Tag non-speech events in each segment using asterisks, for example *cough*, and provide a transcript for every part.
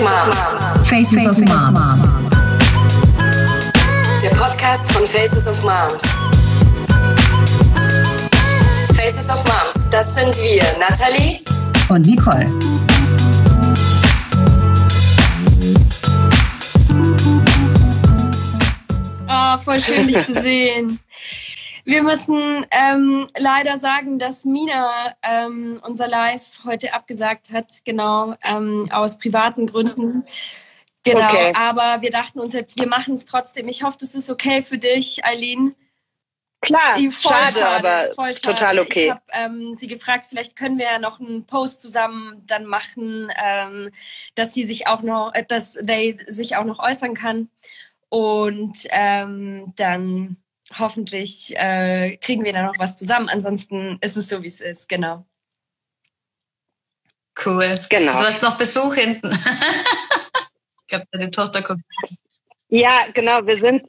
of Moms. Faces of Moms. Der Podcast von Faces of Moms. Faces of Moms, das sind wir, Nathalie Und Nicole. Oh, voll schön, dich zu sehen. Wir müssen ähm, leider sagen, dass Mina ähm, unser Live heute abgesagt hat, genau, ähm, aus privaten Gründen. Genau, Okay. aber wir dachten uns jetzt, wir machen es trotzdem. Ich hoffe, das ist okay für dich, Eileen. Klar, schade, aber voll schade. total okay. Ich habe ähm, sie gefragt, vielleicht können wir ja noch einen Post zusammen dann machen, ähm, dass sie sich auch noch, äh, dass they sich auch noch äußern kann. Und ähm, dann hoffentlich äh, kriegen wir da noch was zusammen. Ansonsten ist es so, wie es ist, genau. Cool. Genau. Du hast noch Besuch hinten. *laughs* ich glaube, deine Tochter kommt. Ja, genau, wir sind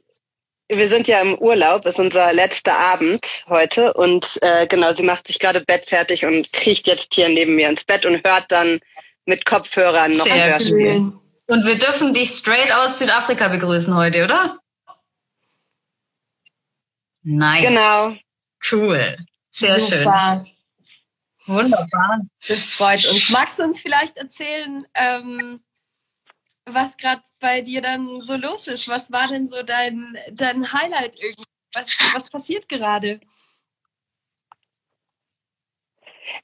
wir sind ja im Urlaub, ist unser letzter Abend heute und äh, genau, sie macht sich gerade Bett fertig und kriecht jetzt hier neben mir ins Bett und hört dann mit Kopfhörern noch Sehr ein Hörspiel. Und wir dürfen dich straight aus Südafrika begrüßen heute, oder? Nice. Genau. Cool. Sehr schön. Super. Wunderbar. Das freut uns. Magst du uns vielleicht erzählen, ähm, was gerade bei dir dann so los ist? Was war denn so dein, dein Highlight irgendwie? Was, was passiert gerade?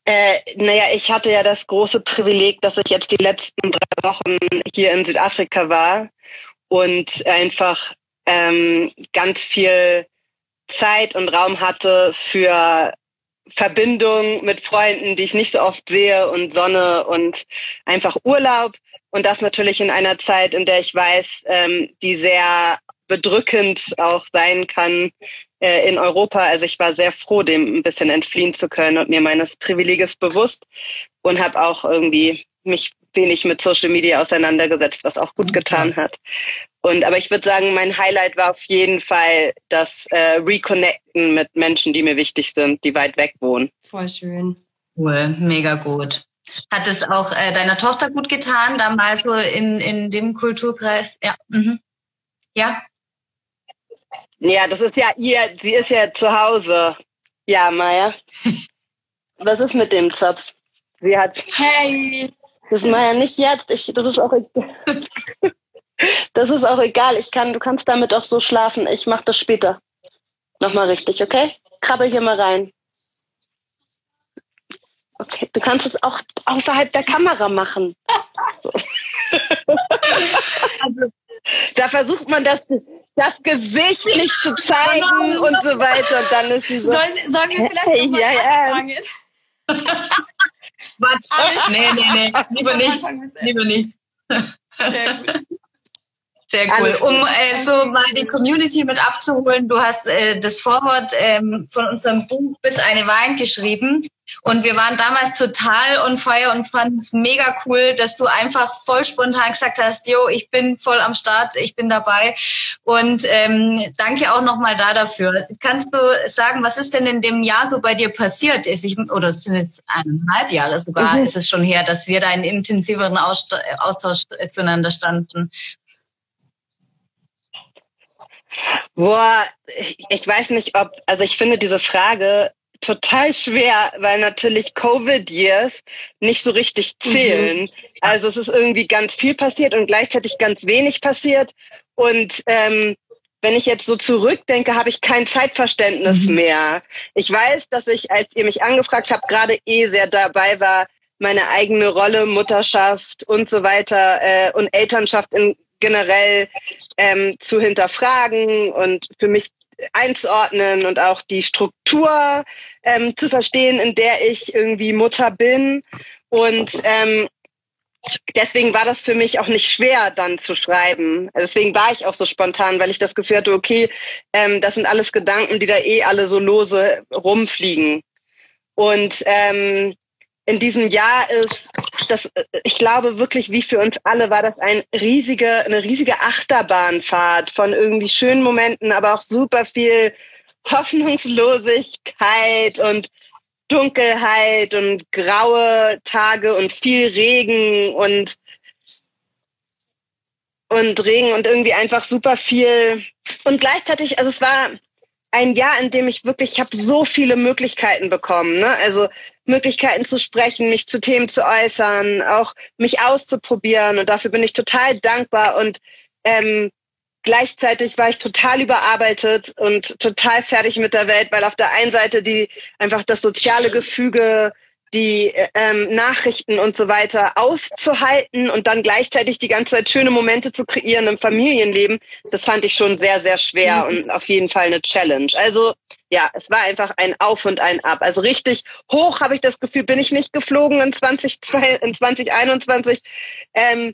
Äh, naja, ich hatte ja das große Privileg, dass ich jetzt die letzten drei Wochen hier in Südafrika war und einfach ähm, ganz viel Zeit und Raum hatte für Verbindung mit Freunden, die ich nicht so oft sehe und Sonne und einfach Urlaub. Und das natürlich in einer Zeit, in der ich weiß, ähm, die sehr bedrückend auch sein kann äh, in Europa. Also ich war sehr froh, dem ein bisschen entfliehen zu können und mir meines Privileges bewusst und habe auch irgendwie mich wenig mit Social Media auseinandergesetzt, was auch gut getan hat. Und aber ich würde sagen, mein Highlight war auf jeden Fall das äh, Reconnecten mit Menschen, die mir wichtig sind, die weit weg wohnen. Voll schön. Cool. Mega gut. Hat es auch äh, deiner Tochter gut getan, da mal so in, in dem Kulturkreis? Ja. Mhm. Ja. Ja, das ist ja ihr, sie ist ja zu Hause. Ja, Maya. *laughs* Was ist mit dem Zopf? Sie hat Hey! Das ist Maya nicht jetzt. Ich, das ist auch. *laughs* Das ist auch egal. Ich kann, du kannst damit auch so schlafen. Ich mach das später. Nochmal richtig, okay? Krabbel hier mal rein. Okay, du kannst es auch außerhalb der Kamera machen. So. *laughs* da versucht man das, das Gesicht nicht zu zeigen und so weiter. Und dann ist sie so. Sollen, sollen wir vielleicht Hey, noch mal ja, ja. anfangen? Quatsch. Nee, nee, nee. Lieber nicht. Lieber nicht. Sehr gut. Sehr cool. Alles Um äh, so mal die Community mit abzuholen, du hast äh, das Vorwort ähm, von unserem Buch Bis eine Wein geschrieben. Und wir waren damals total on fire und fanden es mega cool, dass du einfach voll spontan gesagt hast, yo, ich bin voll am Start, ich bin dabei. Und ähm, danke auch nochmal da dafür. Kannst du sagen, was ist denn in dem Jahr so bei dir passiert? Ist ich, oder es sind jetzt eineinhalb Jahre sogar, Mhm. ist es schon her, dass wir da in intensiveren Aust- Austausch äh, zueinander standen. Boah, ich, ich weiß nicht, ob, also ich finde diese Frage total schwer, weil natürlich Covid-Years nicht so richtig zählen. Also es ist irgendwie ganz viel passiert und gleichzeitig ganz wenig passiert. Und ähm, wenn ich jetzt so zurückdenke, habe ich kein Zeitverständnis mehr. Ich weiß, dass ich, als ihr mich angefragt habt, gerade eh sehr dabei war, meine eigene Rolle, Mutterschaft und so weiter äh, und Elternschaft in generell ähm, zu hinterfragen und für mich einzuordnen und auch die Struktur ähm, zu verstehen, in der ich irgendwie Mutter bin. Und ähm, deswegen war das für mich auch nicht schwer, dann zu schreiben. Also Deswegen war ich auch so spontan, weil ich das Gefühl hatte, okay, ähm, das sind alles Gedanken, die da eh alle so lose rumfliegen. Und ähm, in diesem Jahr ist das, ich glaube wirklich, wie für uns alle, war das ein riesige, eine riesige Achterbahnfahrt von irgendwie schönen Momenten, aber auch super viel Hoffnungslosigkeit und Dunkelheit und graue Tage und viel Regen und und Regen und irgendwie einfach super viel. Und gleichzeitig, also es war ein Jahr, in dem ich wirklich, ich habe so viele Möglichkeiten bekommen. Ne? Also Möglichkeiten zu sprechen, mich zu Themen zu äußern, auch mich auszuprobieren. Und dafür bin ich total dankbar. Und ähm, gleichzeitig war ich total überarbeitet und total fertig mit der Welt, weil auf der einen Seite die einfach das soziale Gefüge die ähm, Nachrichten und so weiter auszuhalten und dann gleichzeitig die ganze Zeit schöne Momente zu kreieren im Familienleben, das fand ich schon sehr, sehr schwer mhm. und auf jeden Fall eine Challenge. Also ja, es war einfach ein Auf und ein Ab. Also richtig hoch habe ich das Gefühl, bin ich nicht geflogen in, 20, in 2021. Ähm,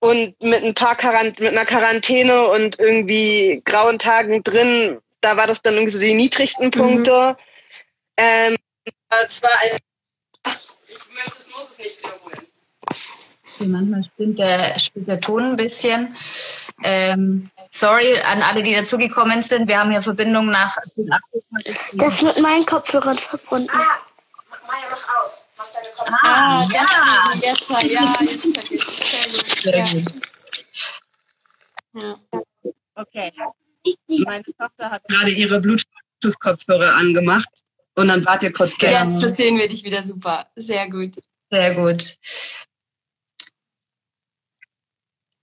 und mit ein paar Quarant mit einer Quarantäne und irgendwie grauen Tagen drin, da war das dann irgendwie so die niedrigsten mhm. Punkte. Mhm. Ähm, es war ein nicht wiederholen. Manchmal spinnt der, spinnt der Ton ein bisschen. Ähm, sorry an alle, die dazugekommen sind. Wir haben hier Verbindung nach Das ist mit meinen Kopfhörern verbunden. Ah, mach Maya, mach aus. Mach deine Kopfhörer. Ah, ja, jetzt, ja, jetzt Sehr gut. Ja. Okay. Meine Tochter hat gerade ihre Bluetooth-Kopfhörer angemacht. Und dann wart ihr kurz da. Jetzt verstehen wir dich wieder super. Sehr gut. Sehr gut.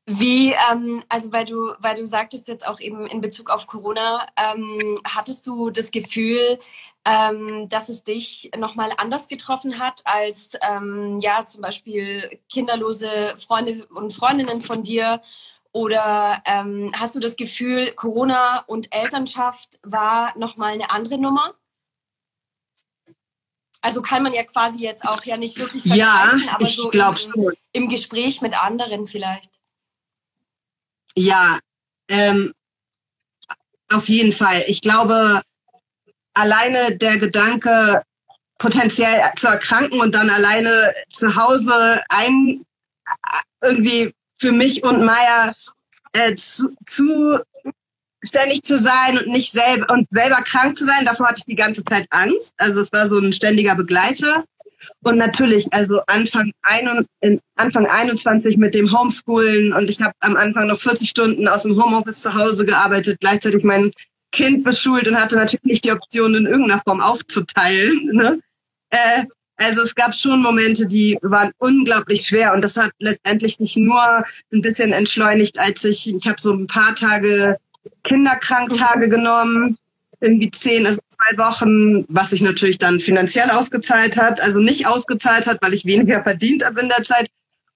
Wie, ähm, also weil du, weil du sagtest jetzt auch eben in Bezug auf Corona, ähm, hattest du das Gefühl, ähm, dass es dich nochmal anders getroffen hat als ähm, ja zum Beispiel kinderlose Freunde und Freundinnen von dir? Oder ähm, hast du das Gefühl, Corona und Elternschaft war nochmal eine andere Nummer? Also kann man ja quasi jetzt auch ja nicht wirklich vergleichen, ja, aber ich so im, so. im Gespräch mit anderen vielleicht. Ja, ähm, auf jeden Fall. Ich glaube, alleine der Gedanke, potenziell zu erkranken und dann alleine zu Hause ein irgendwie für mich und Maya äh, zu, zu ständig zu sein und nicht selber und selber krank zu sein. Davor hatte ich die ganze Zeit Angst. Also es war so ein ständiger Begleiter. Und natürlich, also Anfang, ein, Anfang 21 mit dem Homeschoolen und ich habe am Anfang noch 40 Stunden aus dem Homeoffice zu Hause gearbeitet, gleichzeitig mein Kind beschult und hatte natürlich nicht die Option, in irgendeiner Form aufzuteilen. Ne? Äh, also es gab schon Momente, die waren unglaublich schwer und das hat letztendlich nicht nur ein bisschen entschleunigt, als ich, ich habe so ein paar Tage Kinderkranktage mhm. genommen, irgendwie zehn, also zwei Wochen, was sich natürlich dann finanziell ausgezahlt hat, also nicht ausgezahlt hat, weil ich weniger verdient habe in der Zeit.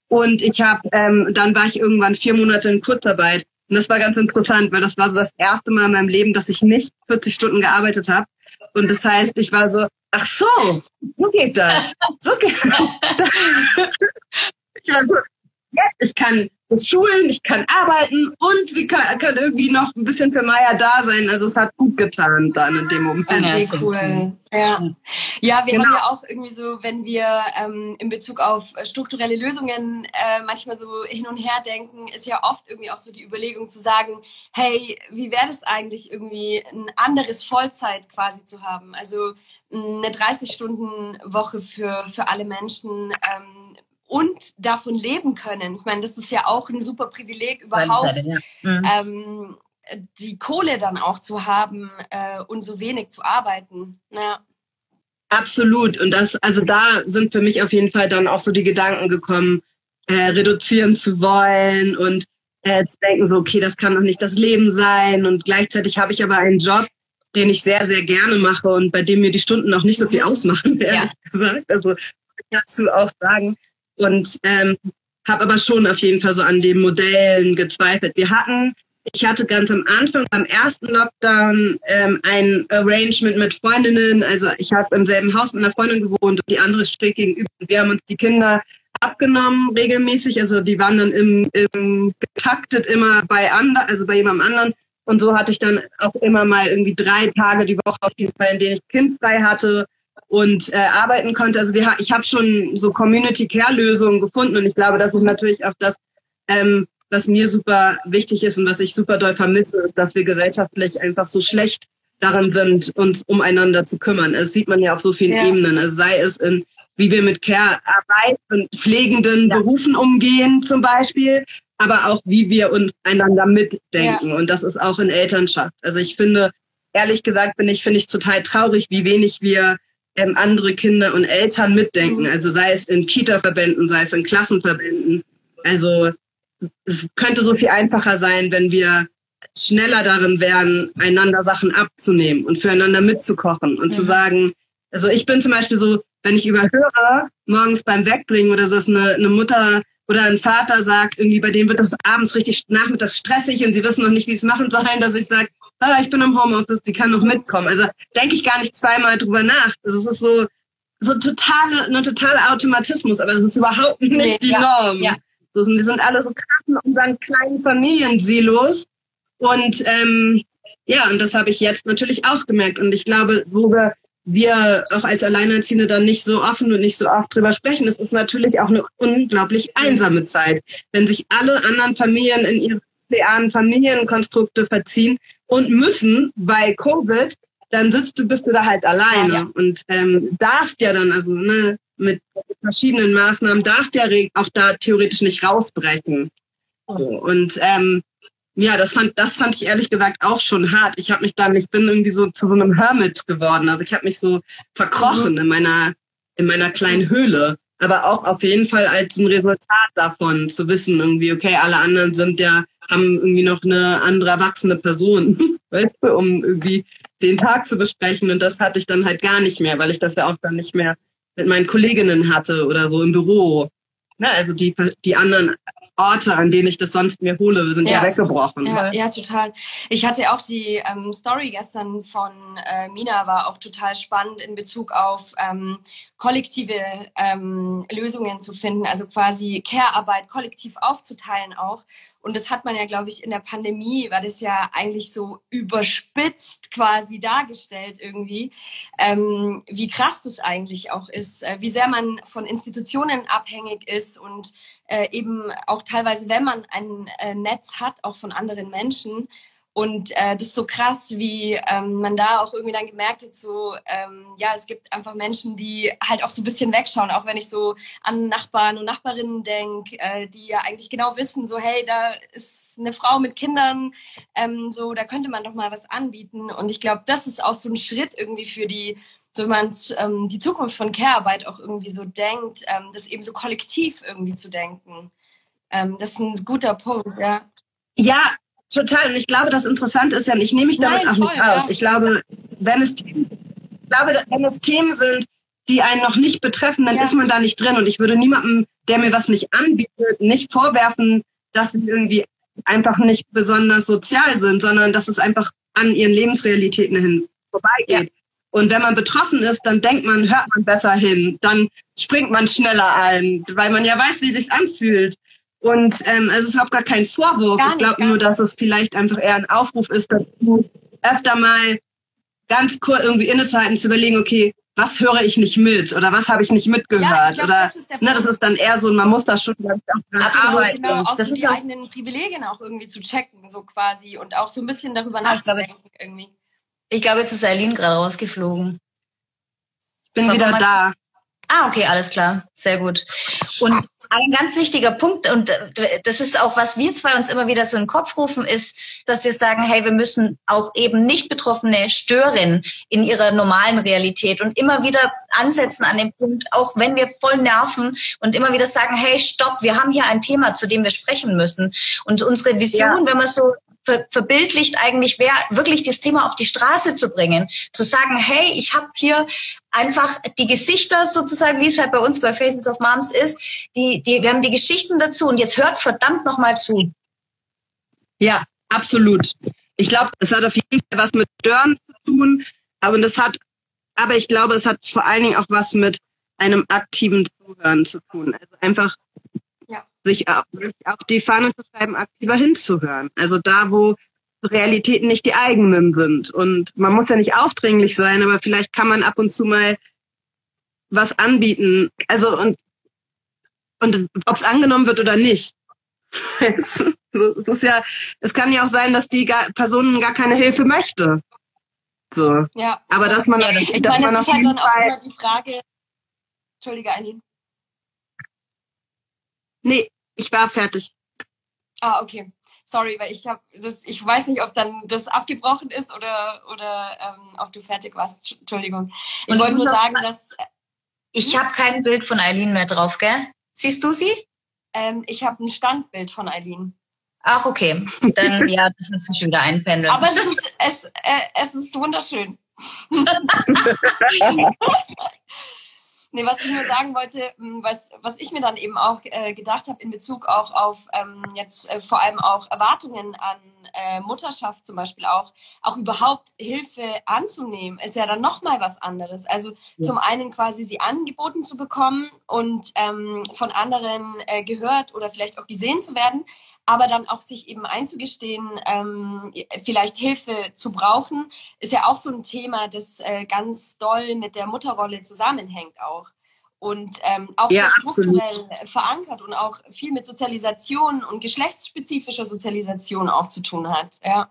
Und ich habe, ähm, dann war ich irgendwann vier Monate in Kurzarbeit. Und das war ganz interessant, weil das war so das erste Mal in meinem Leben, dass ich nicht 40 Stunden gearbeitet habe. Und das heißt, ich war so, ach so, so geht das. So geht das. *laughs* ich war so, ich kann Schulen, ich kann arbeiten und sie kann, kann, irgendwie noch ein bisschen für Maya da sein. Also es hat gut getan dann in dem Moment. Ja, cool. Ja. ja, wir genau. haben ja auch irgendwie so, wenn wir ähm, in Bezug auf strukturelle Lösungen äh, manchmal so hin und her denken, ist ja oft irgendwie auch so die Überlegung zu sagen, hey, wie wäre das eigentlich irgendwie ein anderes Vollzeit quasi zu haben? Also eine 30-Stunden-Woche für, für alle Menschen. Ähm, und davon leben können. Ich meine, das ist ja auch ein super Privileg überhaupt, ja. mhm. ähm, die Kohle dann auch zu haben äh, und so wenig zu arbeiten. Ja. Absolut. Und das, also da sind für mich auf jeden Fall dann auch so die Gedanken gekommen, äh, reduzieren zu wollen und äh, zu denken so, okay, das kann doch nicht das Leben sein. Und gleichzeitig habe ich aber einen Job, den ich sehr, sehr gerne mache und bei dem mir die Stunden noch nicht so viel mhm. ausmachen, ehrlich ja. gesagt. Also dazu auch sagen. Und ähm, habe aber schon auf jeden Fall so an den Modellen gezweifelt. Wir hatten, ich hatte ganz am Anfang, beim ersten Lockdown, ähm, ein Arrangement mit Freundinnen. Also ich habe im selben Haus mit einer Freundin gewohnt und die andere schräg gegenüber. Wir haben uns die Kinder abgenommen regelmäßig. Also die waren dann im, im getaktet immer bei anderen, also bei jemandem anderen. Und so hatte ich dann auch immer mal irgendwie drei Tage die Woche auf jeden Fall, in denen ich Kind frei hatte und äh, arbeiten konnte. Also wir, ich habe schon so Community-Care-Lösungen gefunden und ich glaube, das ist natürlich auch das, ähm, was mir super wichtig ist und was ich super doll vermisse, ist, dass wir gesellschaftlich einfach so schlecht darin sind, uns umeinander zu kümmern. Das sieht man ja auf so vielen ja. Ebenen. Also sei es in, wie wir mit Care-Arbeit und pflegenden ja. Berufen umgehen zum Beispiel, aber auch wie wir uns einander mitdenken. Ja. Und das ist auch in Elternschaft. Also ich finde, ehrlich gesagt bin ich, finde ich total traurig, wie wenig wir ähm, andere Kinder und Eltern mitdenken. Mhm. Also sei es in Kita-Verbänden, sei es in Klassenverbänden. Also es könnte so viel einfacher sein, wenn wir schneller darin wären, einander Sachen abzunehmen und füreinander mitzukochen und mhm. zu sagen, also ich bin zum Beispiel so, wenn ich überhöre, morgens beim Wegbringen oder so, dass eine, eine Mutter oder ein Vater sagt, irgendwie bei dem wird das abends richtig nachmittags stressig und sie wissen noch nicht, wie es machen sollen, dass ich sage, ah, ich bin im Homeoffice, die kann noch mitkommen. Also denke ich gar nicht zweimal drüber nach. Es ist so, so totale, ein totaler Automatismus, aber das ist überhaupt nicht nee, die ja, Norm. Ja. So, wir sind alle so krass in unseren kleinen Familiensilos. Und ähm, ja, und das habe ich jetzt natürlich auch gemerkt. Und ich glaube, wo wir wir auch als Alleinerziehende dann nicht so offen und nicht so oft drüber sprechen. Es ist natürlich auch eine unglaublich einsame Zeit, wenn sich alle anderen Familien in ihre realen Familienkonstrukte verziehen und müssen, weil Covid, dann sitzt du, bist du da halt alleine ja. und ähm, darfst ja dann, also ne, mit verschiedenen Maßnahmen, darfst ja auch da theoretisch nicht rausbrechen. So, und ähm, ja, das fand, das fand ich ehrlich gesagt auch schon hart. Ich habe mich dann, ich bin irgendwie so zu so einem Hermit geworden. Also ich habe mich so verkrochen in meiner in meiner kleinen Höhle. Aber auch auf jeden Fall als ein Resultat davon zu wissen, irgendwie, okay, alle anderen sind ja, haben irgendwie noch eine andere erwachsene Person, *laughs* weißt du, um irgendwie den Tag zu besprechen. Und das hatte ich dann halt gar nicht mehr, weil ich das ja auch dann nicht mehr mit meinen Kolleginnen hatte oder so im Büro. Ne, also die, die anderen Orte, an denen ich das sonst mir hole, sind ja, ja weggebrochen. Ja, ja, total. Ich hatte auch die ähm, Story gestern von äh, Mina, war auch total spannend in Bezug auf ähm, kollektive ähm, Lösungen zu finden, also quasi Care-Arbeit kollektiv aufzuteilen auch. Und das hat man ja, glaube ich, in der Pandemie, war das ja eigentlich so überspitzt quasi dargestellt irgendwie, ähm, wie krass das eigentlich auch ist, äh, wie sehr man von Institutionen abhängig ist und äh, eben auch teilweise, wenn man ein äh, Netz hat, auch von anderen Menschen, und äh, das ist so krass, wie ähm, man da auch irgendwie dann gemerkt hat, so, ähm, ja, es gibt einfach Menschen, die halt auch so ein bisschen wegschauen, auch wenn ich so an Nachbarn und Nachbarinnen denke, äh, die ja eigentlich genau wissen, so, hey, da ist eine Frau mit Kindern, ähm, so, da könnte man doch mal was anbieten. Und ich glaube, das ist auch so ein Schritt irgendwie für die, so man ähm, die Zukunft von Care-Arbeit auch irgendwie so denkt, ähm, das eben so kollektiv irgendwie zu denken. Ähm, das ist ein guter Punkt, ja. Ja, Total. Und ich glaube, das Interessante ist ja, ich nehme mich damit Nein, auch voll, nicht aus. Ja. Ich glaube, wenn es, ich glaube, wenn es Themen sind, die einen noch nicht betreffen, dann ja. ist man da nicht drin. Und ich würde niemandem, der mir was nicht anbietet, nicht vorwerfen, dass sie irgendwie einfach nicht besonders sozial sind, sondern dass es einfach an ihren Lebensrealitäten hin vorbeigeht. Ja. Und wenn man betroffen ist, dann denkt man, hört man besser hin, dann springt man schneller ein, weil man ja weiß, wie es sich anfühlt. Und ähm, es ist überhaupt gar kein Vorwurf. Gar ich glaube nur, dass es vielleicht einfach eher ein Aufruf ist, dass du öfter mal ganz kurz irgendwie innezuhalten, zu überlegen, okay, was höre ich nicht mit oder was habe ich nicht mitgehört ja, glaub, oder das ist, ne, das ist dann eher so, man muss da schon ich, auch dran arbeiten. Genau, auch das so die eigenen Privilegien auch irgendwie zu checken, so quasi und auch so ein bisschen darüber nachzudenken ich irgendwie. Ich glaube, jetzt ist Eileen gerade rausgeflogen. Ich bin wieder da. Ah, okay, alles klar, sehr gut. Und ein ganz wichtiger Punkt, und das ist auch, was wir zwei uns immer wieder so in den Kopf rufen, ist, dass wir sagen, hey, wir müssen auch eben nicht Betroffene stören in ihrer normalen Realität und immer wieder ansetzen an dem Punkt, auch wenn wir voll nerven und immer wieder sagen, hey, stopp, wir haben hier ein Thema, zu dem wir sprechen müssen. Und unsere Vision, ja. wenn man so ver verbildlicht eigentlich wäre, wirklich das Thema auf die Straße zu bringen. Zu sagen, hey, ich habe hier einfach die Gesichter sozusagen, wie es halt bei uns bei Faces of Moms ist, die, die, wir haben die Geschichten dazu und jetzt hört verdammt nochmal zu. Ja, absolut. Ich glaube, es hat auf jeden Fall was mit Stören zu tun, aber das hat, aber ich glaube, es hat vor allen Dingen auch was mit einem aktiven Zuhören zu tun. Also einfach sich auch, auch die Fahne zu schreiben, aktiver hinzuhören. Also da, wo Realitäten nicht die eigenen sind. Und man muss ja nicht aufdringlich sein, aber vielleicht kann man ab und zu mal was anbieten. Also und, und ob es angenommen wird oder nicht. *laughs* es ist ja, es kann ja auch sein, dass die gar, Person gar keine Hilfe möchte. So. Ja. Aber dass man, ja, dass ich meine, man das auf ist halt dann auch immer die Frage. Entschuldige, Eileen. Nee, ich war fertig. Ah, okay. Sorry, weil ich habe das, ich weiß nicht, ob dann das abgebrochen ist oder oder ähm, ob du fertig warst. Entschuldigung. Ich Und wollte nur sagen, dass Ich habe kein Bild von Eileen mehr drauf, gell? Siehst du sie? ähm, ich habe ein Standbild von Eileen. Ach, okay. Dann, *laughs* ja, das wird sich schon wieder einpendeln. Aber es ist, es, äh, es ist wunderschön. *laughs* *laughs* nee, was ich nur sagen wollte, mh, was, was ich mir dann eben auch äh, gedacht habe in Bezug auch auf ähm, jetzt äh, vor allem auch Erwartungen an äh, Mutterschaft zum Beispiel auch, auch überhaupt Hilfe anzunehmen, ist ja dann nochmal was anderes. Also zum einen quasi sie angeboten zu bekommen und ähm, von anderen äh, gehört oder vielleicht auch gesehen zu werden, aber dann auch sich eben einzugestehen, ähm, vielleicht Hilfe zu brauchen, ist ja auch so ein Thema, das äh, ganz doll mit der Mutterrolle zusammenhängt auch. Und ähm, auch Ja, strukturell verankert und auch viel mit Sozialisation und geschlechtsspezifischer Sozialisation auch zu tun hat. Ja.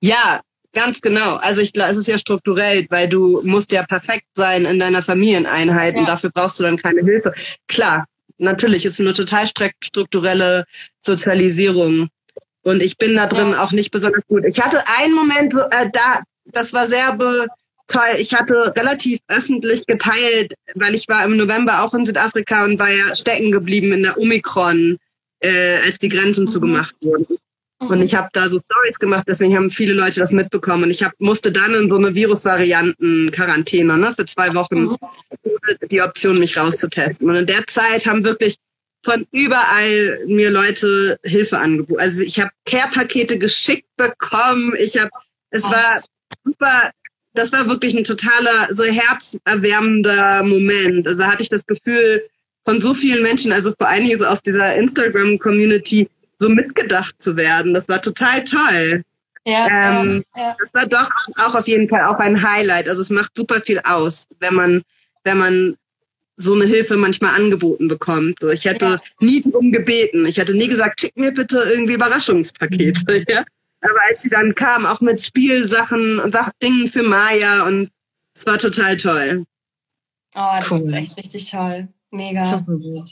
Ja, ganz genau. Also ich glaube, es ist ja strukturell, weil du musst ja perfekt sein in deiner Familieneinheit Ja. und dafür brauchst du dann keine Hilfe. Klar, natürlich ist es eine total strukturelle Sozialisierung. Und ich bin da drin Ja. auch nicht besonders gut. Ich hatte einen Moment, äh, da, das war sehr be toll. Ich hatte relativ öffentlich geteilt, weil ich war im November auch in Südafrika und war ja stecken geblieben in der Omikron, äh, als die Grenzen Mhm. zugemacht wurden. Und ich habe da so Stories gemacht, deswegen haben viele Leute das mitbekommen. Und ich hab, musste dann in so eine Virusvarianten-Quarantäne ne, für zwei Wochen Mhm. die Option, mich rauszutesten. Und in der Zeit haben wirklich von überall mir Leute Hilfe angeboten. Also ich habe Care-Pakete geschickt bekommen. Ich habe, es war super, das war wirklich ein totaler, so herzerwärmender Moment. Also da hatte ich das Gefühl, von so vielen Menschen, also vor allen Dingen so aus dieser Instagram-Community, so mitgedacht zu werden. Das war total toll. Ja, Ähm, ja, Das war doch auch auf jeden Fall auch ein Highlight. Also es macht super viel aus, wenn man, wenn man so eine Hilfe manchmal angeboten bekommt. So, ich hätte Ja. nie drum gebeten. Ich hätte nie gesagt, schick mir bitte irgendwie Überraschungspakete. *laughs* Ja? Aber als sie dann kam, auch mit Spielsachen und Dingen für Maya und es war total toll. Oh, das Cool. ist echt richtig toll. Mega. Super gut.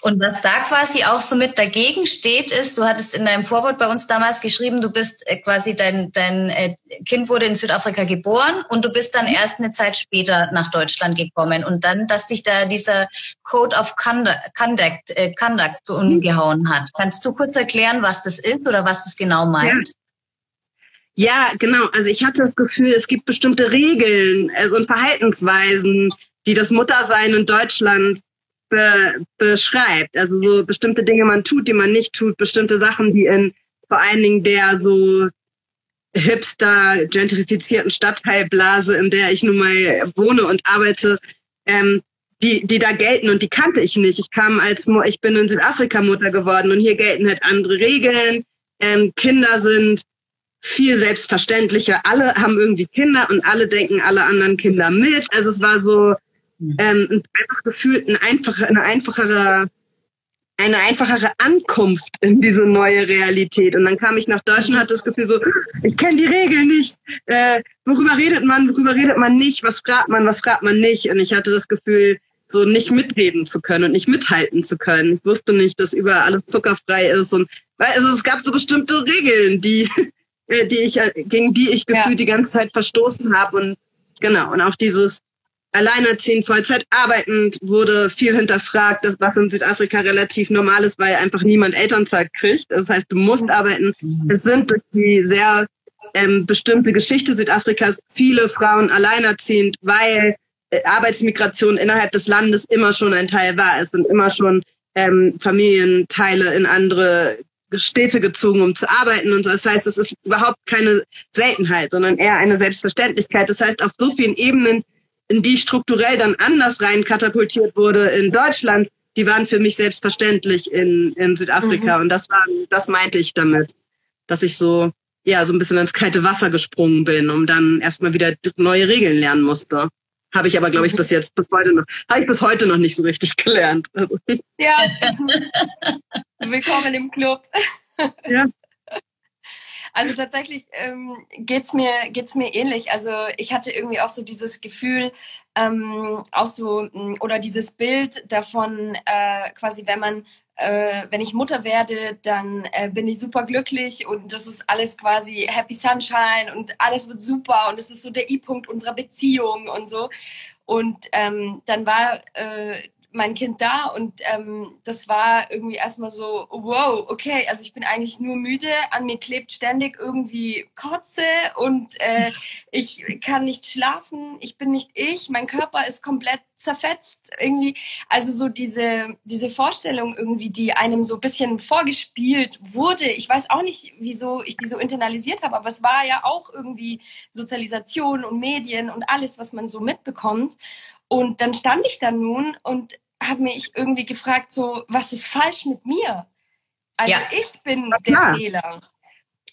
Und was da quasi auch so mit dagegen steht, ist, du hattest in deinem Vorwort bei uns damals geschrieben, du bist äh, quasi dein, dein äh, Kind wurde in Südafrika geboren und du bist dann erst eine Zeit später nach Deutschland gekommen und dann, dass dich da dieser Code of Conduct, Conduct, äh, Conduct so umgehauen hat. Kannst du kurz erklären, was das ist oder was das genau meint? Ja, genau. Also ich hatte das Gefühl, es gibt bestimmte Regeln also und Verhaltensweisen, die das Muttersein in Deutschland be beschreibt. Also so bestimmte Dinge man tut, die man nicht tut, bestimmte Sachen, die in vor allen Dingen der so hipster, gentrifizierten Stadtteilblase, in der ich nun mal wohne und arbeite, ähm, die, die da gelten und die kannte ich nicht. Ich kam als, ich bin in Südafrika Mutter geworden und hier gelten halt andere Regeln. Ähm, Kinder sind viel selbstverständlicher. Alle haben irgendwie Kinder und alle denken alle anderen Kinder mit. Also es war so ähm, einfach gefühlt ein einfacher, eine einfachere, eine einfachere Ankunft in diese neue Realität. Und dann kam ich nach Deutschland, hatte das Gefühl so, ich kenne die Regeln nicht. Äh, worüber redet man, worüber redet man nicht? Was fragt man, was fragt man nicht? Und ich hatte das Gefühl, so nicht mitreden zu können und nicht mithalten zu können. Ich wusste nicht, dass überall alles zuckerfrei ist und also es gab so bestimmte Regeln, die *laughs* äh, die ich äh, gegen die ich Ja. gefühlt die ganze Zeit verstoßen habe und genau und auch dieses Alleinerziehen, Vollzeit arbeitend wurde viel hinterfragt, das was in Südafrika relativ normal ist, weil einfach niemand Elternzeit kriegt. Das heißt, du musst arbeiten. Es sind durch die sehr ähm, bestimmte Geschichte Südafrikas viele Frauen alleinerziehend, weil äh, Arbeitsmigration innerhalb des Landes immer schon ein Teil war. Es sind immer schon ähm, Familienteile in andere Städte gezogen, um zu arbeiten und. Das heißt, es ist überhaupt keine Seltenheit, sondern eher eine Selbstverständlichkeit. Das heißt, auf so vielen Ebenen, in die strukturell dann anders rein katapultiert wurde in Deutschland, die waren für mich selbstverständlich in, in Südafrika. Und das war, das meinte ich damit, dass ich so, ja, so ein bisschen ins kalte Wasser gesprungen bin, um dann erstmal wieder neue Regeln lernen musste. Habe ich aber, glaube ich, bis jetzt, bis heute noch, habe ich bis heute noch nicht so richtig gelernt. Also, Ja. *laughs* Willkommen im Club. Ja. Also tatsächlich ähm, geht's mir geht's mir ähnlich. Also ich hatte irgendwie auch so dieses Gefühl, ähm, auch so, mh, oder dieses Bild davon, äh, quasi, wenn man äh, wenn ich Mutter werde, dann äh, bin ich super glücklich und das ist alles quasi Happy Sunshine und alles wird super und es ist so der I-Punkt unserer Beziehung und so. Und ähm, dann war äh, mein Kind da und ähm, das war irgendwie erstmal so, wow, okay, also ich bin eigentlich nur müde, an mir klebt ständig irgendwie Kotze und äh, ich kann nicht schlafen, ich bin nicht ich, mein Körper ist komplett zerfetzt irgendwie. Also so diese, diese Vorstellung irgendwie, die einem so ein bisschen vorgespielt wurde. Ich weiß auch nicht, wieso ich die so internalisiert habe, aber es war ja auch irgendwie Sozialisation und Medien und alles, was man so mitbekommt. Und dann stand ich da nun und habe mich irgendwie gefragt, so, was ist falsch mit mir? Also Ja. ich bin Ja, der klar. Fehler.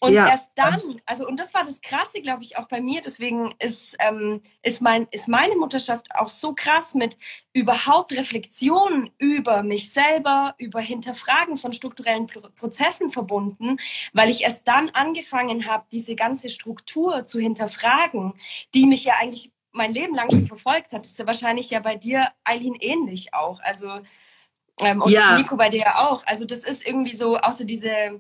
Und Ja. erst dann, also und das war das Krasse, glaube ich, auch bei mir. Deswegen ist, ähm, ist, mein, ist meine Mutterschaft auch so krass mit überhaupt Reflexion über mich selber, über Hinterfragen von strukturellen Pro Prozessen verbunden, weil ich erst dann angefangen habe, diese ganze Struktur zu hinterfragen, die mich ja eigentlich mein Leben lang schon verfolgt hat. Ist ja wahrscheinlich ja bei dir, Eileen, ähnlich auch. Also ähm, und Ja. Nico bei dir ja auch. Also das ist irgendwie so, außer diese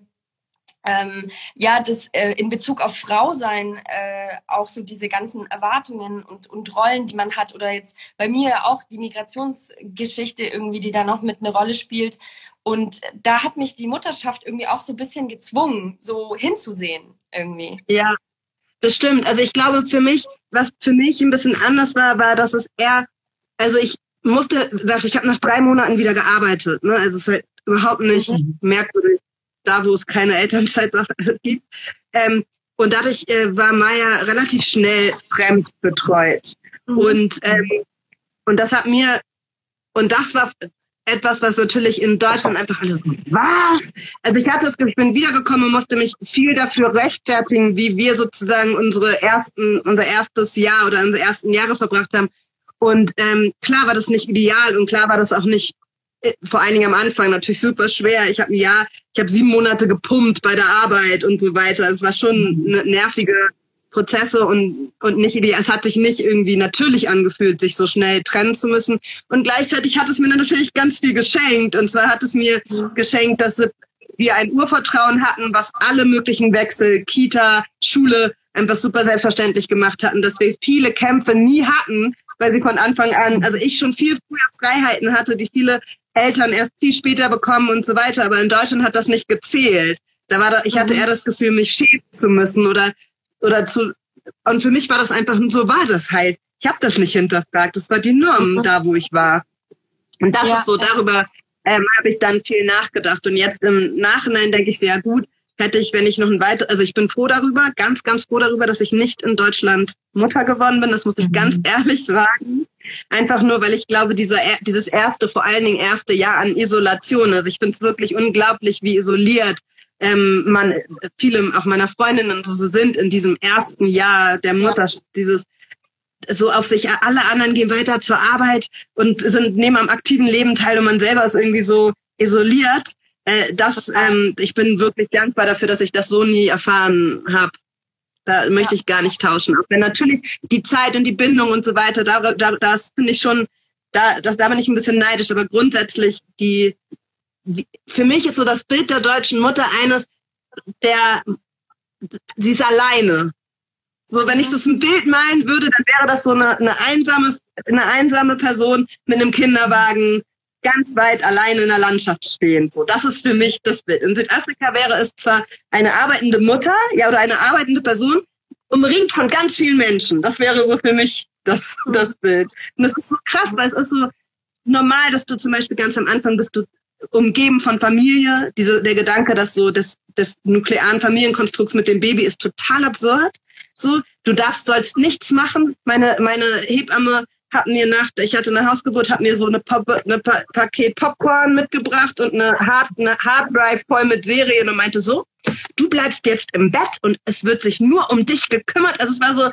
ähm, ja, das äh, in Bezug auf Frau sein, äh, auch so diese ganzen Erwartungen und, und Rollen, die man hat, oder jetzt bei mir auch die Migrationsgeschichte irgendwie, die da noch mit eine Rolle spielt. Und da hat mich die Mutterschaft irgendwie auch so ein bisschen gezwungen, so hinzusehen irgendwie. Ja, das stimmt. Also ich glaube, für mich, was für mich ein bisschen anders war, war, dass es eher, also ich musste, ich habe nach drei Monaten wieder gearbeitet. Ne? Also es ist halt überhaupt nicht merkwürdig, da wo es keine Elternzeit *laughs* gibt. Ähm, und dadurch äh, war Maya relativ schnell fremdbetreut. Und, ähm, und das hat mir, und das war etwas, was natürlich in Deutschland einfach alles was? Also ich hatte Gefühl, ich bin wiedergekommen und musste mich viel dafür rechtfertigen, wie wir sozusagen unsere ersten, unser erstes Jahr oder unsere ersten Jahre verbracht haben. Und ähm, klar war das nicht ideal und klar war das auch nicht, äh, vor allen Dingen am Anfang natürlich super schwer. Ich habe ein Jahr, ich habe sieben Monate gepumpt bei der Arbeit und so weiter. Es war schon eine nervige Prozesse und, und nicht. Es hat sich nicht irgendwie natürlich angefühlt, sich so schnell trennen zu müssen. Und gleichzeitig hat es mir natürlich ganz viel geschenkt. Und zwar hat es mir geschenkt, dass wir ein Urvertrauen hatten, was alle möglichen Wechsel, Kita, Schule einfach super selbstverständlich gemacht hatten, dass wir viele Kämpfe nie hatten, weil sie von Anfang an, also ich schon viel früher Freiheiten hatte, die viele Eltern erst viel später bekommen und so weiter. Aber in Deutschland hat das nicht gezählt. Da war da, ich hatte eher das Gefühl, mich schämen zu müssen oder oder zu und für mich war das einfach so war das halt. Ich habe das nicht hinterfragt. Das war die Norm da, wo ich war. Und das Ja. ist so darüber ähm, habe ich dann viel nachgedacht und jetzt im Nachhinein denke ich sehr gut hätte ich, wenn ich noch ein weiter, also ich bin froh darüber, ganz, ganz froh darüber, dass ich nicht in Deutschland Mutter geworden bin. Das muss ich ganz ehrlich sagen. Einfach nur, weil ich glaube, dieser, dieses erste, vor allen Dingen erste Jahr an Isolation, also ich finde es wirklich unglaublich, wie isoliert ähm, man, viele auch meiner Freundinnen und so sind in diesem ersten Jahr der Mutter, dieses so auf sich, alle anderen gehen weiter zur Arbeit und sind, nehmen am aktiven Leben teil und man selber ist irgendwie so isoliert. Äh, das, ähm, ich bin wirklich dankbar dafür, dass ich das so nie erfahren habe. Da möchte ich gar nicht tauschen. Auch wenn natürlich die Zeit und die Bindung und so weiter, da, da, das finde ich schon, da, das, da bin ich ein bisschen neidisch, aber grundsätzlich die, für mich ist so das Bild der deutschen Mutter eines, der, sie ist alleine. So, wenn ich das ein Bild malen würde, dann wäre das so eine, eine einsame, eine einsame Person mit einem Kinderwagen, ganz weit alleine in der Landschaft stehend. So, das ist für mich das Bild. In Südafrika wäre es zwar eine arbeitende Mutter, ja, oder eine arbeitende Person, umringt von ganz vielen Menschen. Das wäre so für mich das, das Bild. Und das ist so krass, weil es ist so normal, dass du zum Beispiel ganz am Anfang bist du umgeben von Familie. Diese, der Gedanke, dass so das, des nuklearen Familienkonstrukts mit dem Baby ist total absurd. So, du darfst, sollst nichts machen. Meine, meine Hebamme hat mir nach, ich hatte eine Hausgeburt, hat mir so eine, Pop, eine pa Paket Popcorn mitgebracht und eine, Hard, eine Harddrive voll mit Serien und meinte so, du bleibst jetzt im Bett und es wird sich nur um dich gekümmert. Also es war so,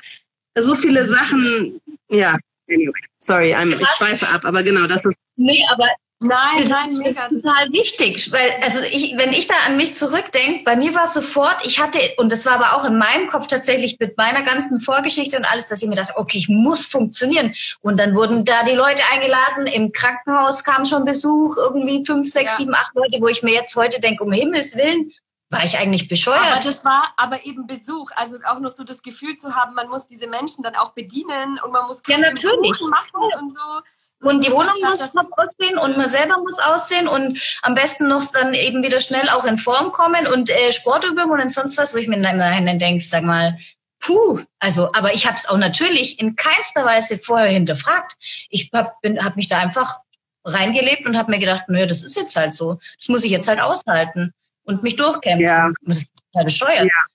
so viele Sachen, ja, anyway, sorry, I'm, ich schweife ab, aber genau, das ist Nee, aber Nein, das, nein, das mega. ist total wichtig, weil also ich, wenn ich da an mich zurückdenke, bei mir war es sofort, ich hatte und das war aber auch in meinem Kopf tatsächlich mit meiner ganzen Vorgeschichte und alles, dass ich mir dachte, okay, ich muss funktionieren und dann wurden da die Leute eingeladen, im Krankenhaus kam schon Besuch, irgendwie fünf, sechs, Ja. sieben, acht Leute, wo ich mir jetzt heute denke, um Himmels willen, war ich eigentlich bescheuert. Aber das war aber eben Besuch, also auch noch so das Gefühl zu haben, man muss diese Menschen dann auch bedienen und man muss Ja, natürlich. Machen und so. Und die Wohnung muss top aussehen und man selber muss aussehen und am besten noch dann eben wieder schnell auch in Form kommen und äh, Sportübungen und sonst was, wo ich mir im Nachhinein denke, sag mal, puh, also, aber ich habe es auch natürlich in keinster Weise vorher hinterfragt. Ich habe hab mich da einfach reingelebt und habe mir gedacht, naja, das ist jetzt halt so. Das muss ich jetzt halt aushalten und mich durchkämpfen. Ja. Das ist total bescheuert. Ja,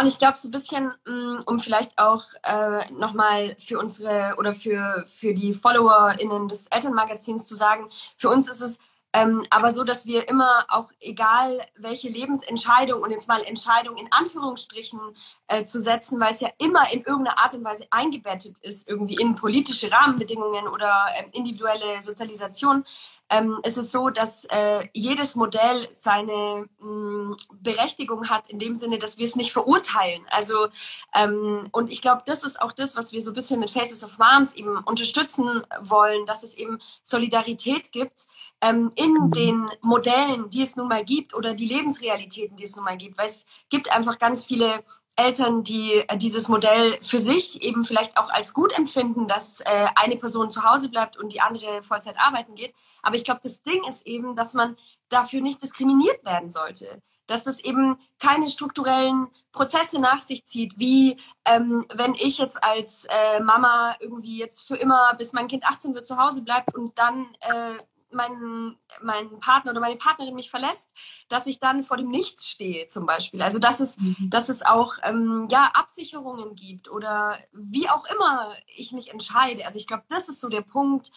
und ich glaube so ein bisschen, mh, um vielleicht auch äh, nochmal für unsere oder für, für die FollowerInnen des Elternmagazins zu sagen, für uns ist es ähm, aber so, dass wir immer auch, egal welche Lebensentscheidung und jetzt mal Entscheidung in Anführungsstrichen äh, zu setzen, weil es ja immer in irgendeiner Art und Weise eingebettet ist, irgendwie in politische Rahmenbedingungen oder ähm, individuelle Sozialisation, ähm, ist es so, dass äh, jedes Modell seine mh, Berechtigung hat, in dem Sinne, dass wir es nicht verurteilen. Also ähm, und ich glaube, das ist auch das, was wir so ein bisschen mit Faces of Moms eben unterstützen wollen, dass es eben Solidarität gibt ähm, in den Modellen, die es nun mal gibt oder die Lebensrealitäten, die es nun mal gibt. Weil es gibt einfach ganz viele Eltern, die äh, dieses Modell für sich eben vielleicht auch als gut empfinden, dass äh, eine Person zu Hause bleibt und die andere Vollzeit arbeiten geht. Aber ich glaube, das Ding ist eben, dass man dafür nicht diskriminiert werden sollte. Dass das eben keine strukturellen Prozesse nach sich zieht, wie ähm, wenn ich jetzt als äh, Mama irgendwie jetzt für immer, bis mein Kind 18 wird, zu Hause bleibt und dann äh, mein, mein Partner oder meine Partnerin mich verlässt, dass ich dann vor dem Nichts stehe zum Beispiel. Also dass es, dass es auch ähm, ja, Absicherungen gibt oder wie auch immer ich mich entscheide. Also ich glaube, das ist so der Punkt,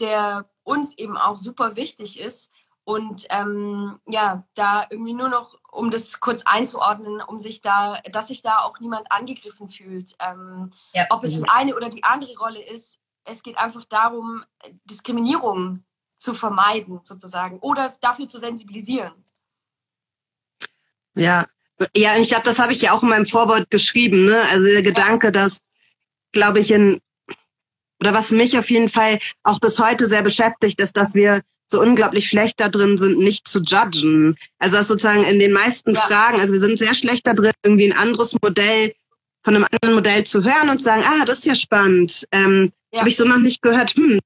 der uns eben auch super wichtig ist. Und ähm, ja, da irgendwie nur noch, um das kurz einzuordnen, um sich da, dass sich da auch niemand angegriffen fühlt. Ähm, Ja. ob es die eine oder die andere Rolle ist, es geht einfach darum, Diskriminierung zu vermeiden, sozusagen, oder dafür zu sensibilisieren. Ja, ja, ich glaube, das habe ich ja auch in meinem Vorwort geschrieben. Ne? Also der Gedanke, dass, glaube ich, in oder was mich auf jeden Fall auch bis heute sehr beschäftigt, ist, dass wir so unglaublich schlecht da drin sind, nicht zu judgen. Also das sozusagen in den meisten Ja. Fragen, also wir sind sehr schlecht da drin, irgendwie ein anderes Modell von einem anderen Modell zu hören und zu sagen, ah, das ist ja spannend. Ähm, Ja. Habe ich so noch nicht gehört. Hm,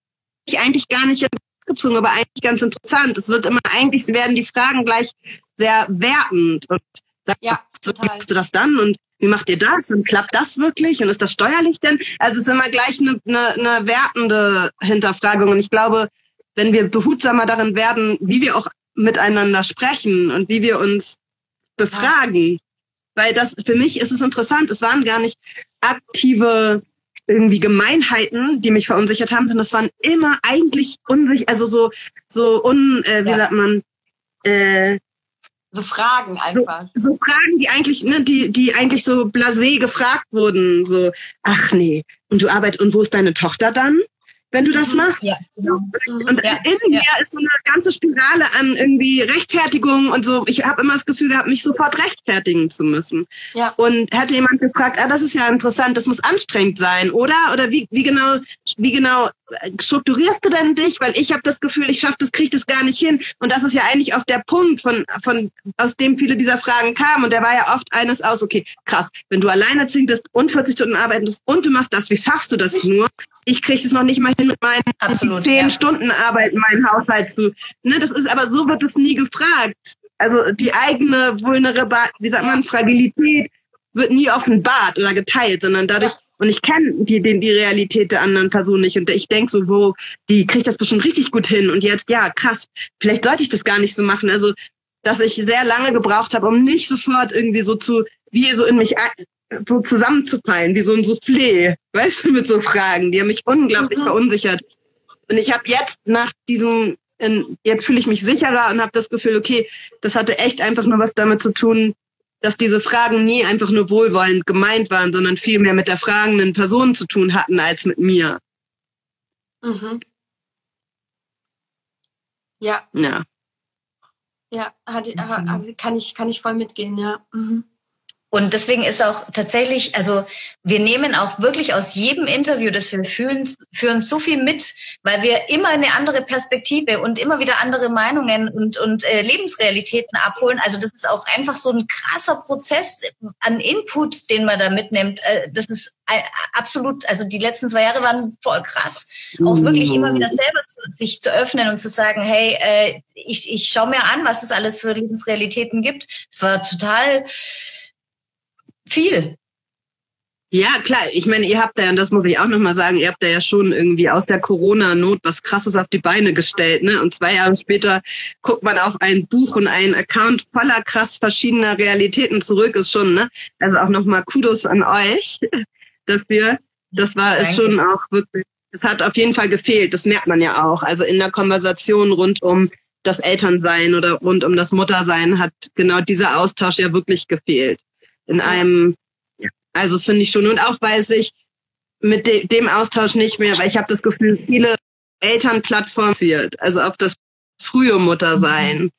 ich eigentlich gar nicht gezogen, aber eigentlich ganz interessant. Es wird immer eigentlich werden die Fragen gleich sehr wertend und sagt, Ja, wie total. machst du das dann und wie macht ihr das und klappt das wirklich und ist das steuerlich denn? Also es ist immer gleich eine, eine, eine wertende Hinterfragung und ich glaube, wenn wir behutsamer darin werden, wie wir auch miteinander sprechen und wie wir uns befragen, weil das für mich ist es interessant, es waren gar nicht aktive irgendwie Gemeinheiten, die mich verunsichert haben, sondern es waren immer eigentlich unsicher, also so so un, äh, wie Ja. sagt man, äh, So Fragen einfach. so Fragen, die eigentlich, ne, die, die eigentlich so blasé gefragt wurden, so, ach nee, und du arbeitest, und wo ist deine Tochter dann, wenn du das Mhm. machst? Ja, genau. Mhm. Und Ja, in ja. mir ist so eine ganze Spirale an irgendwie Rechtfertigung und so. Ich habe immer das Gefühl gehabt, mich sofort rechtfertigen zu müssen. Ja. Und hätte jemand gefragt, ah, das ist ja interessant, das muss anstrengend sein, oder? Oder wie, wie genau, wie genau strukturierst du denn dich? Weil ich habe das Gefühl, ich schaffe das, kriege das gar nicht hin. Und das ist ja eigentlich auch der Punkt, von, von aus dem viele dieser Fragen kamen. Und der war ja oft eines aus, okay, krass, wenn du alleinerziehend bist und 40 Stunden arbeitest und du machst das, wie schaffst du das nur? Ich kriege es noch nicht mal hin, mit meinen Absolut, zehn ja. Stunden Arbeit meinen Haushalt zu. Ne, das ist aber so wird es nie gefragt. Also die eigene vulnerable, wie sagt man, Fragilität wird nie offenbart oder geteilt, sondern dadurch, und ich kenne die, die, die Realität der anderen Person nicht. Und ich denk so, wo, die kriegt das bestimmt richtig gut hin. Und jetzt, ja, krass, vielleicht sollte ich das gar nicht so machen. Also, dass ich sehr lange gebraucht habe, um nicht sofort irgendwie so zu, wie so in mich so zusammenzufallen, wie so ein Soufflé, weißt du, mit so Fragen, die haben mich unglaublich Mhm. verunsichert. Und ich habe jetzt nach diesem, jetzt fühle ich mich sicherer und habe das Gefühl, okay, das hatte echt einfach nur was damit zu tun, dass diese Fragen nie einfach nur wohlwollend gemeint waren, sondern viel mehr mit der fragenden Person zu tun hatten als mit mir. Mhm. Ja, Ja. ja, hat, ha, kann ich kann ich voll mitgehen, ja. Mhm. Und deswegen ist auch tatsächlich, also wir nehmen auch wirklich aus jedem Interview, das wir führen, führen so viel mit, weil wir immer eine andere Perspektive und immer wieder andere Meinungen und, und äh, Lebensrealitäten abholen. Also das ist auch einfach so ein krasser Prozess an Input, den man da mitnimmt. Äh, das ist äh, absolut, also die letzten zwei Jahre waren voll krass. Auch wirklich immer wieder selber zu, sich zu öffnen und zu sagen, hey, äh, ich, ich schaue mir an, was es alles für Lebensrealitäten gibt. Es war total viel. Ja, klar. Ich meine, ihr habt da, und das muss ich auch nochmal sagen, ihr habt da ja schon irgendwie aus der Corona-Not was Krasses auf die Beine gestellt, ne? Und zwei Jahre später guckt man auf ein Buch und einen Account voller krass verschiedener Realitäten zurück, ist schon, ne? Also auch nochmal Kudos an euch *laughs* dafür. Das war es schon auch wirklich, es hat auf jeden Fall gefehlt, das merkt man ja auch. Also in der Konversation rund um das Elternsein oder rund um das Muttersein hat genau dieser Austausch ja wirklich gefehlt in einem, also das finde ich schon. Und auch weil sich mit de dem Austausch nicht mehr, weil ich habe das Gefühl, viele Elternplattformen, also auf das frühe Muttersein,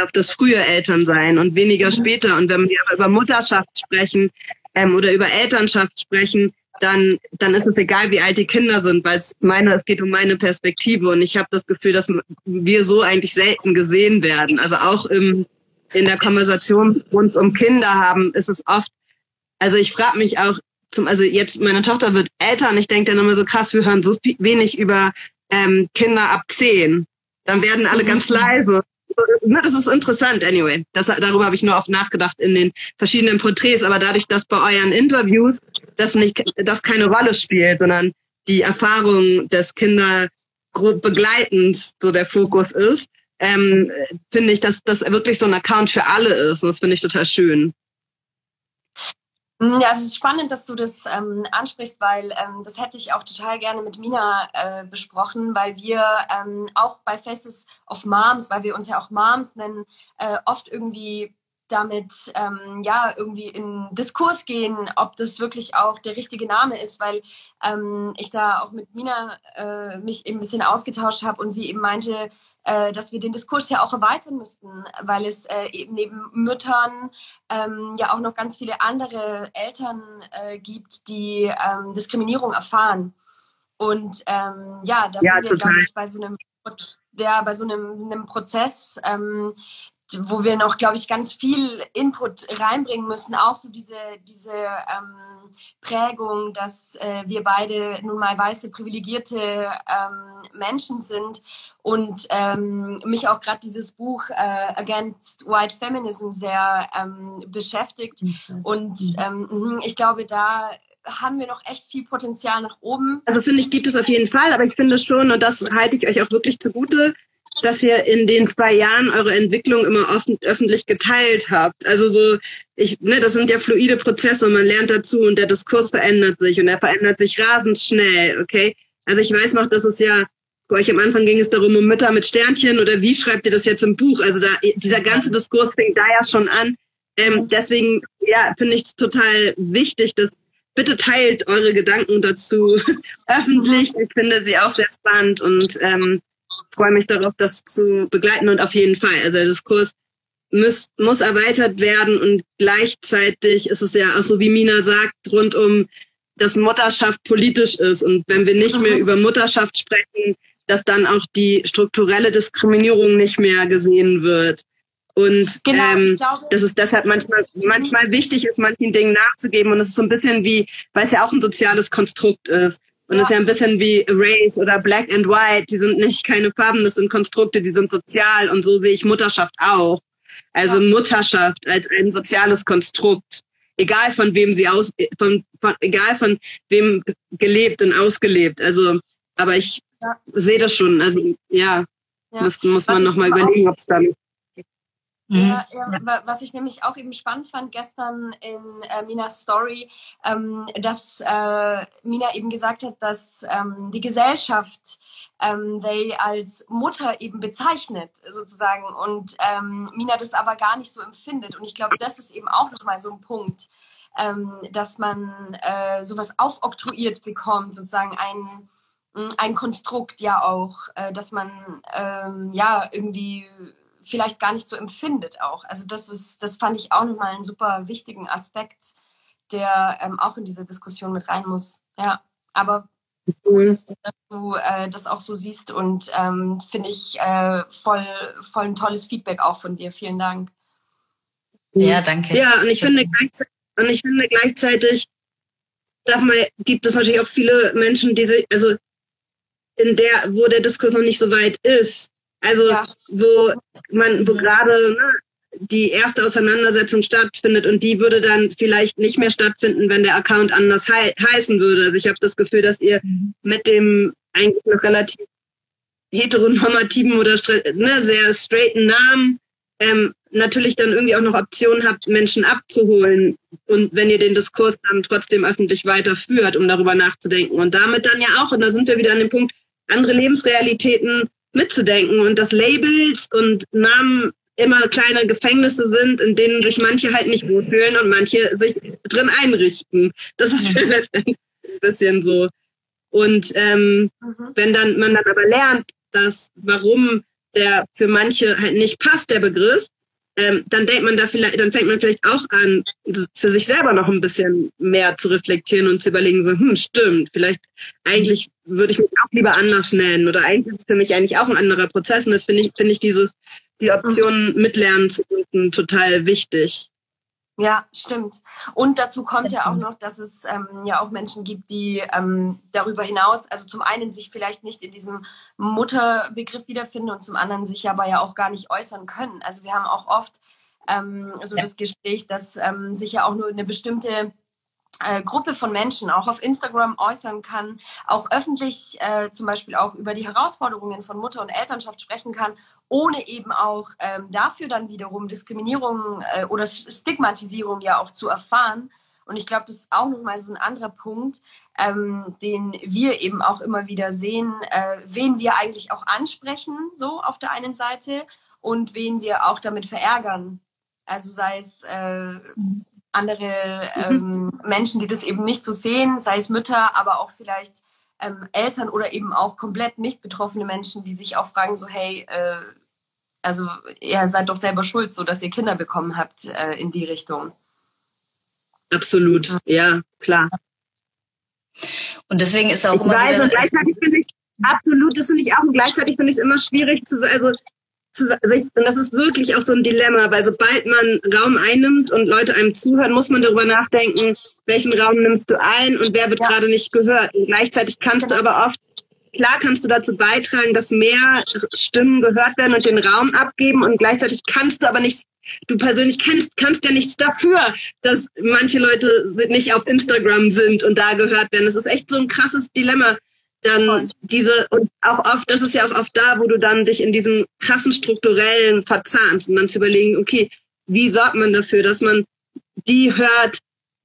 auf das frühe Elternsein und weniger später. Und wenn wir über Mutterschaft sprechen ähm, oder über Elternschaft sprechen, dann, dann ist es egal, wie alt die Kinder sind, weil es meine, es geht um meine Perspektive und ich habe das Gefühl, dass wir so eigentlich selten gesehen werden. Also auch im in der Konversation rund um Kinder haben, ist es oft, also ich frage mich auch, zum, also jetzt meine Tochter wird älter und ich denke dann immer so krass, wir hören so viel, wenig über ähm, Kinder ab zehn. Dann werden alle ganz leise. Na, das ist interessant, anyway. Das, darüber habe ich nur oft nachgedacht in den verschiedenen Porträts, aber dadurch, dass bei euren Interviews das nicht, das keine Rolle spielt, sondern die Erfahrung des Kinderbegleitens so der Fokus ist, ähm, finde ich, dass das wirklich so ein Account für alle ist. Und das finde ich total schön. Ja, es ist spannend, dass du das ähm, ansprichst, weil ähm, das hätte ich auch total gerne mit Mina äh, besprochen, weil wir ähm, auch bei Faces of Moms, weil wir uns ja auch Moms nennen, äh, oft irgendwie damit ähm, ja irgendwie in Diskurs gehen, ob das wirklich auch der richtige Name ist, weil ähm, ich da auch mit Mina äh, mich eben ein bisschen ausgetauscht habe und sie eben meinte, äh, dass wir den Diskurs ja auch erweitern müssten, weil es äh, eben neben Müttern ähm, ja auch noch ganz viele andere Eltern äh, gibt, die ähm, Diskriminierung erfahren. Und ähm, ja, da ja, sind wir, glaube ich, bei so einem, ja, bei so einem, einem Prozess, ähm, wo wir noch, glaube ich, ganz viel Input reinbringen müssen, auch so diese, diese ähm, Prägung, dass äh, wir beide nun mal weiße, privilegierte ähm, Menschen sind und ähm, mich auch gerade dieses Buch äh, Against White Feminism sehr ähm, beschäftigt. Mhm. Und ähm, mhm, ich glaube, da haben wir noch echt viel Potenzial nach oben. Also finde ich, gibt es auf jeden Fall, aber ich finde schon, und das halte ich euch auch wirklich zugute, dass ihr in den zwei Jahren eure Entwicklung immer offen, öffentlich geteilt habt. Also so, ich, ne, das sind ja fluide Prozesse und man lernt dazu und der Diskurs verändert sich und er verändert sich rasend schnell, okay? Also ich weiß noch, dass es ja, bei euch am Anfang ging es darum, um Mütter mit Sternchen oder wie schreibt ihr das jetzt im Buch? Also da, dieser ganze Diskurs fängt da ja schon an. Ähm, deswegen, ja, finde ich es total wichtig, dass bitte teilt eure Gedanken dazu *laughs* öffentlich. Ich finde sie auch sehr spannend und ähm, freue mich darauf, das zu begleiten und auf jeden Fall. Also der Diskurs muss, muss erweitert werden und gleichzeitig ist es ja auch so, wie Mina sagt, rund um, dass Mutterschaft politisch ist und wenn wir nicht mehr mhm. über Mutterschaft sprechen, dass dann auch die strukturelle Diskriminierung nicht mehr gesehen wird. Und genau, ähm, glaube, dass es deshalb manchmal, manchmal wichtig ist, manchen Dingen nachzugeben. Und es ist so ein bisschen wie, weil es ja auch ein soziales Konstrukt ist. Und ja. ist ja ein bisschen wie Race oder Black and White. Die sind nicht keine Farben, das sind Konstrukte, die sind sozial. Und so sehe ich Mutterschaft auch. Also ja. Mutterschaft als ein soziales Konstrukt. Egal von wem sie aus, von, von, egal von wem gelebt und ausgelebt. Also, aber ich ja. sehe das schon. Also, ja, muss, muss man nochmal überlegen, ob es dann. Ja, ja, was ich nämlich auch eben spannend fand gestern in äh, Minas Story, ähm, dass äh, Mina eben gesagt hat, dass ähm, die Gesellschaft ähm, they als Mutter eben bezeichnet sozusagen. Und ähm, Mina das aber gar nicht so empfindet. Und ich glaube, das ist eben auch nochmal so ein Punkt, ähm, dass man äh, sowas aufoktroyiert bekommt, sozusagen ein ein Konstrukt ja auch, äh, dass man ähm, ja irgendwie vielleicht gar nicht so empfindet auch. Also das ist, das fand ich auch nochmal einen super wichtigen Aspekt, der ähm, auch in diese Diskussion mit rein muss. Ja, aber cool, dass, du äh, das auch so siehst und ähm, finde ich äh, voll, voll ein tolles Feedback auch von dir. Vielen Dank. Ja, danke. Ja, und ich finde gleichzeitig, und ich finde gleichzeitig darf man, gibt es natürlich auch viele Menschen, die sich, also in der, wo der Diskurs noch nicht so weit ist. Also ja. wo man, wo gerade ne, die erste Auseinandersetzung stattfindet und die würde dann vielleicht nicht mehr stattfinden, wenn der Account anders hei heißen würde. Also ich habe das Gefühl, dass ihr mhm. mit dem eigentlich noch relativ heteronormativen oder ne, sehr straighten Namen ähm, natürlich dann irgendwie auch noch Optionen habt, Menschen abzuholen und wenn ihr den Diskurs dann trotzdem öffentlich weiterführt, um darüber nachzudenken und damit dann ja auch, und da sind wir wieder an dem Punkt, andere Lebensrealitäten mitzudenken und dass Labels und Namen immer kleine Gefängnisse sind, in denen sich manche halt nicht wohlfühlen und manche sich drin einrichten. Das ist ja letztendlich ein bisschen so. Und ähm, mhm. wenn dann man dann aber lernt, dass warum der für manche halt nicht passt, der Begriff, ähm, dann denkt man da vielleicht, dann fängt man vielleicht auch an, für sich selber noch ein bisschen mehr zu reflektieren und zu überlegen, so, hm, stimmt, vielleicht eigentlich würde ich mich auch lieber anders nennen oder eigentlich ist es für mich eigentlich auch ein anderer Prozess und das finde ich, finde ich dieses, die Option mitlernen zu finden, total wichtig. Ja, stimmt. Und dazu kommt ja auch noch, dass es ähm, ja auch Menschen gibt, die ähm, darüber hinaus, also zum einen sich vielleicht nicht in diesem Mutterbegriff wiederfinden und zum anderen sich aber ja auch gar nicht äußern können. Also wir haben auch oft ähm, so ja. das Gespräch, dass ähm, sich ja auch nur eine bestimmte äh, Gruppe von Menschen auch auf Instagram äußern kann, auch öffentlich äh, zum Beispiel auch über die Herausforderungen von Mutter und Elternschaft sprechen kann, ohne eben auch ähm, dafür dann wiederum Diskriminierung äh, oder Stigmatisierung ja auch zu erfahren. Und ich glaube, das ist auch nochmal so ein anderer Punkt, ähm, den wir eben auch immer wieder sehen, äh, wen wir eigentlich auch ansprechen, so auf der einen Seite, und wen wir auch damit verärgern. Also sei es äh, andere ähm, Menschen, die das eben nicht so sehen, sei es Mütter, aber auch vielleicht ähm, Eltern oder eben auch komplett nicht betroffene Menschen, die sich auch fragen, so hey, äh, also ihr seid doch selber schuld, so dass ihr Kinder bekommen habt äh, in die Richtung. Absolut, ja, klar. Und deswegen ist auch ich immer weiß, und gleichzeitig finde ich absolut, das finde ich auch, und gleichzeitig finde ich es immer schwierig zu, also und das ist wirklich auch so ein Dilemma, weil sobald man Raum einnimmt und Leute einem zuhören, muss man darüber nachdenken, welchen Raum nimmst du ein und wer wird ja. gerade nicht gehört. Und gleichzeitig kannst du aber oft, klar kannst du dazu beitragen, dass mehr Stimmen gehört werden und den Raum abgeben und gleichzeitig kannst du aber nicht, du persönlich kannst, kannst ja nichts dafür, dass manche Leute nicht auf Instagram sind und da gehört werden. Das ist echt so ein krasses Dilemma dann diese, und auch oft, das ist ja auch oft da, wo du dann dich in diesem krassen strukturellen verzahnst und dann zu überlegen, okay, wie sorgt man dafür, dass man die hört,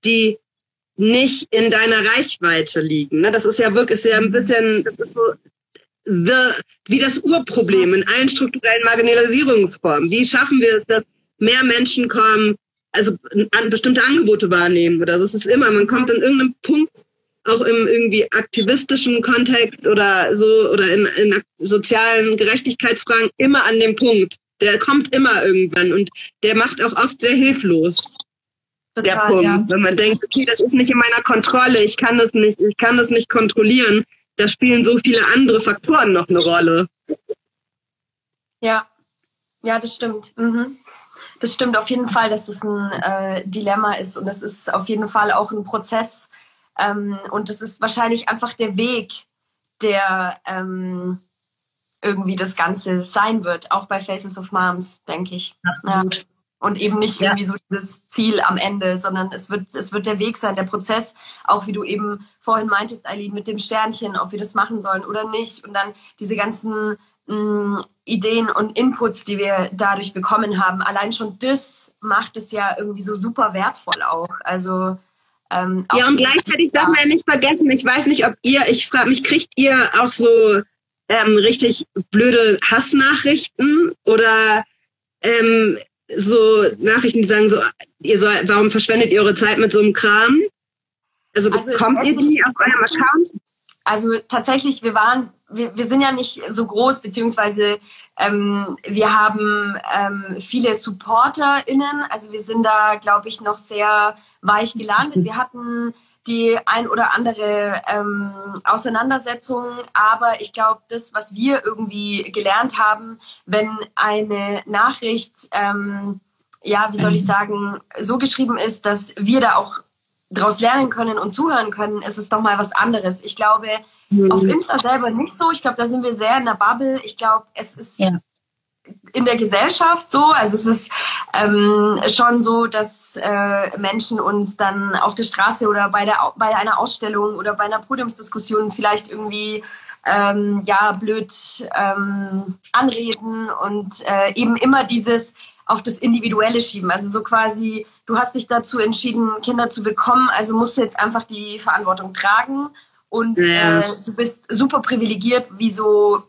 die nicht in deiner Reichweite liegen. Ne? Das ist ja wirklich sehr ein bisschen, das ist so the, wie das Urproblem in allen strukturellen Marginalisierungsformen. Wie schaffen wir es, dass mehr Menschen kommen, also an bestimmte Angebote wahrnehmen oder das ist immer, man kommt an irgendeinem Punkt auch im irgendwie aktivistischen Kontext oder so oder in, in sozialen Gerechtigkeitsfragen immer an dem Punkt. Der kommt immer irgendwann und der macht auch oft sehr hilflos. Total, der Punkt, ja. wenn man denkt, okay, das ist nicht in meiner Kontrolle, ich kann das nicht, ich kann das nicht kontrollieren. Da spielen so viele andere Faktoren noch eine Rolle. Ja, ja, das stimmt. Mhm. Das stimmt auf jeden Fall, dass es ein äh, Dilemma ist und es ist auf jeden Fall auch ein Prozess, ähm, und das ist wahrscheinlich einfach der Weg, der ähm, irgendwie das Ganze sein wird, auch bei Faces of Moms, denke ich. Absolut. Ja. Und eben nicht irgendwie ja. so dieses Ziel am Ende, sondern es wird, es wird der Weg sein, der Prozess, auch wie du eben vorhin meintest, Eileen, mit dem Sternchen, ob wir das machen sollen oder nicht. Und dann diese ganzen mh, mm, Ideen und Inputs, die wir dadurch bekommen haben. Allein schon das macht es ja irgendwie so super wertvoll auch. Also ähm, ja, und gleichzeitig darf man ja nicht vergessen, ich weiß nicht, ob ihr, ich frage mich, kriegt ihr auch so ähm, richtig blöde Hassnachrichten oder ähm, so Nachrichten, die sagen so, ihr soll, warum verschwendet ihr eure Zeit mit so einem Kram? Also, also bekommt ihr die auf eurem Account? also tatsächlich, wir waren, wir, wir sind ja nicht so groß, beziehungsweise ähm, wir haben ähm, viele SupporterInnen. Also wir sind da, glaube ich, noch sehr weich gelandet. Wir hatten die ein oder andere ähm, Auseinandersetzung. Aber ich glaube, das, was wir irgendwie gelernt haben, wenn eine Nachricht, ähm, ja, wie soll ich *clears throat* sagen, so geschrieben ist, dass wir da auch daraus lernen können und zuhören können, ist es doch mal was anderes. Ich glaube, auf Insta selber nicht so. Ich glaube, da sind wir sehr in der Bubble. Ich glaube, es ist ja in der Gesellschaft so. Also es ist ähm, schon so, dass äh, Menschen uns dann auf der Straße oder bei, der, bei einer Ausstellung oder bei einer Podiumsdiskussion vielleicht irgendwie ähm, ja blöd ähm, anreden und äh, eben immer dieses auf das Individuelle schieben. Also so quasi, du hast dich dazu entschieden, Kinder zu bekommen, also musst du jetzt einfach die Verantwortung tragen und äh, du bist super privilegiert, wieso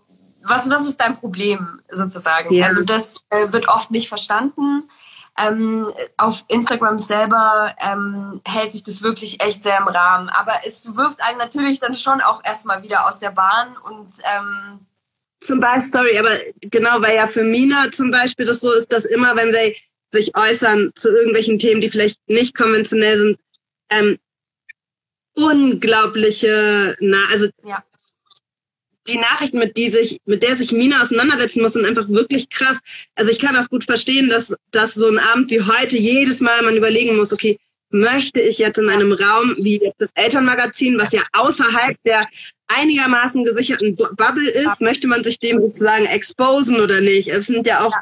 was, was ist dein Problem sozusagen? Ja. Also das äh, wird oft nicht verstanden. Ähm, auf Instagram selber ähm, hält sich das wirklich echt sehr im Rahmen. Aber es wirft einen natürlich dann schon auch erstmal wieder aus der Bahn und ähm, zum Beispiel, sorry, aber genau, weil ja für Mina zum Beispiel das so ist, dass immer, wenn sie sich äußern zu irgendwelchen Themen, die vielleicht nicht konventionell sind, ähm, unglaubliche, na, also ja die Nachricht, mit, die sich, mit der sich Mina auseinandersetzen muss, sind einfach wirklich krass. Also ich kann auch gut verstehen, dass, dass so ein Abend wie heute jedes Mal man überlegen muss, okay, möchte ich jetzt in einem Raum wie das Elternmagazin, was ja außerhalb der einigermaßen gesicherten Bubble ist, möchte man sich dem sozusagen exposen oder nicht? Es sind ja auch,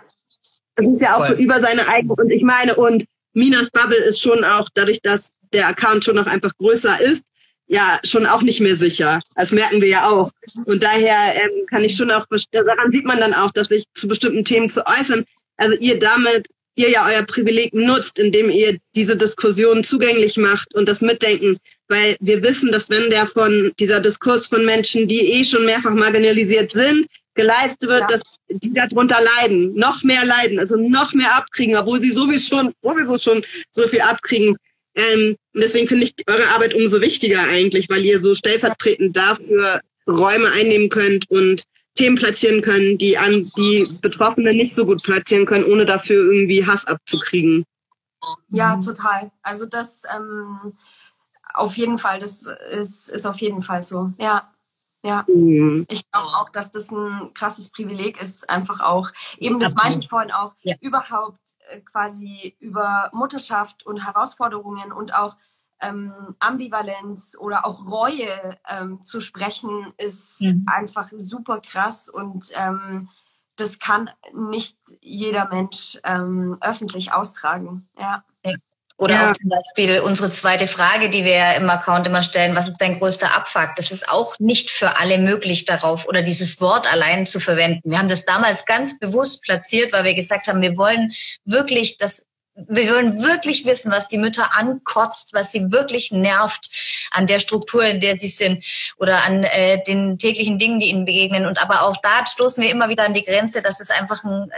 es ist ja auch Voll. so über seine eigene, und ich meine, und Minas Bubble ist schon auch, dadurch, dass der Account schon noch einfach größer ist, ja schon auch nicht mehr sicher. Das merken wir ja auch. Und daher ähm, kann ich schon auch, daran sieht man dann auch, dass sich zu bestimmten Themen zu äußern, also ihr damit, ihr ja euer Privileg nutzt, indem ihr diese Diskussion zugänglich macht und das Mitdenken. Weil wir wissen, dass wenn der von dieser Diskurs von Menschen, die eh schon mehrfach marginalisiert sind, geleistet wird, ja. dass die darunter leiden, noch mehr leiden, also noch mehr abkriegen, obwohl sie sowieso schon, sowieso schon so viel abkriegen. Ähm, und deswegen finde ich eure Arbeit umso wichtiger eigentlich, weil ihr so stellvertretend dafür Räume einnehmen könnt und Themen platzieren können, die an die Betroffenen nicht so gut platzieren können, ohne dafür irgendwie Hass abzukriegen. Ja, total. Also das ähm, auf jeden Fall, das ist, ist auf jeden Fall so. Ja. Ja, mhm. ich glaube auch, dass das ein krasses Privileg ist, einfach auch, eben das meinte ich vorhin auch, ja. überhaupt quasi über Mutterschaft und Herausforderungen und auch ähm, Ambivalenz oder auch Reue ähm, zu sprechen, ist mhm. einfach super krass und ähm, das kann nicht jeder Mensch ähm, öffentlich austragen. Ja. Oder ja. auch zum Beispiel unsere zweite Frage, die wir ja im Account immer stellen, was ist dein größter Abfuck? Das ist auch nicht für alle möglich darauf oder dieses Wort allein zu verwenden. Wir haben das damals ganz bewusst platziert, weil wir gesagt haben, wir wollen wirklich das wir wollen wirklich wissen, was die Mütter ankotzt, was sie wirklich nervt an der Struktur, in der sie sind oder an äh, den täglichen Dingen, die ihnen begegnen. Und aber auch da stoßen wir immer wieder an die Grenze, dass es einfach ein,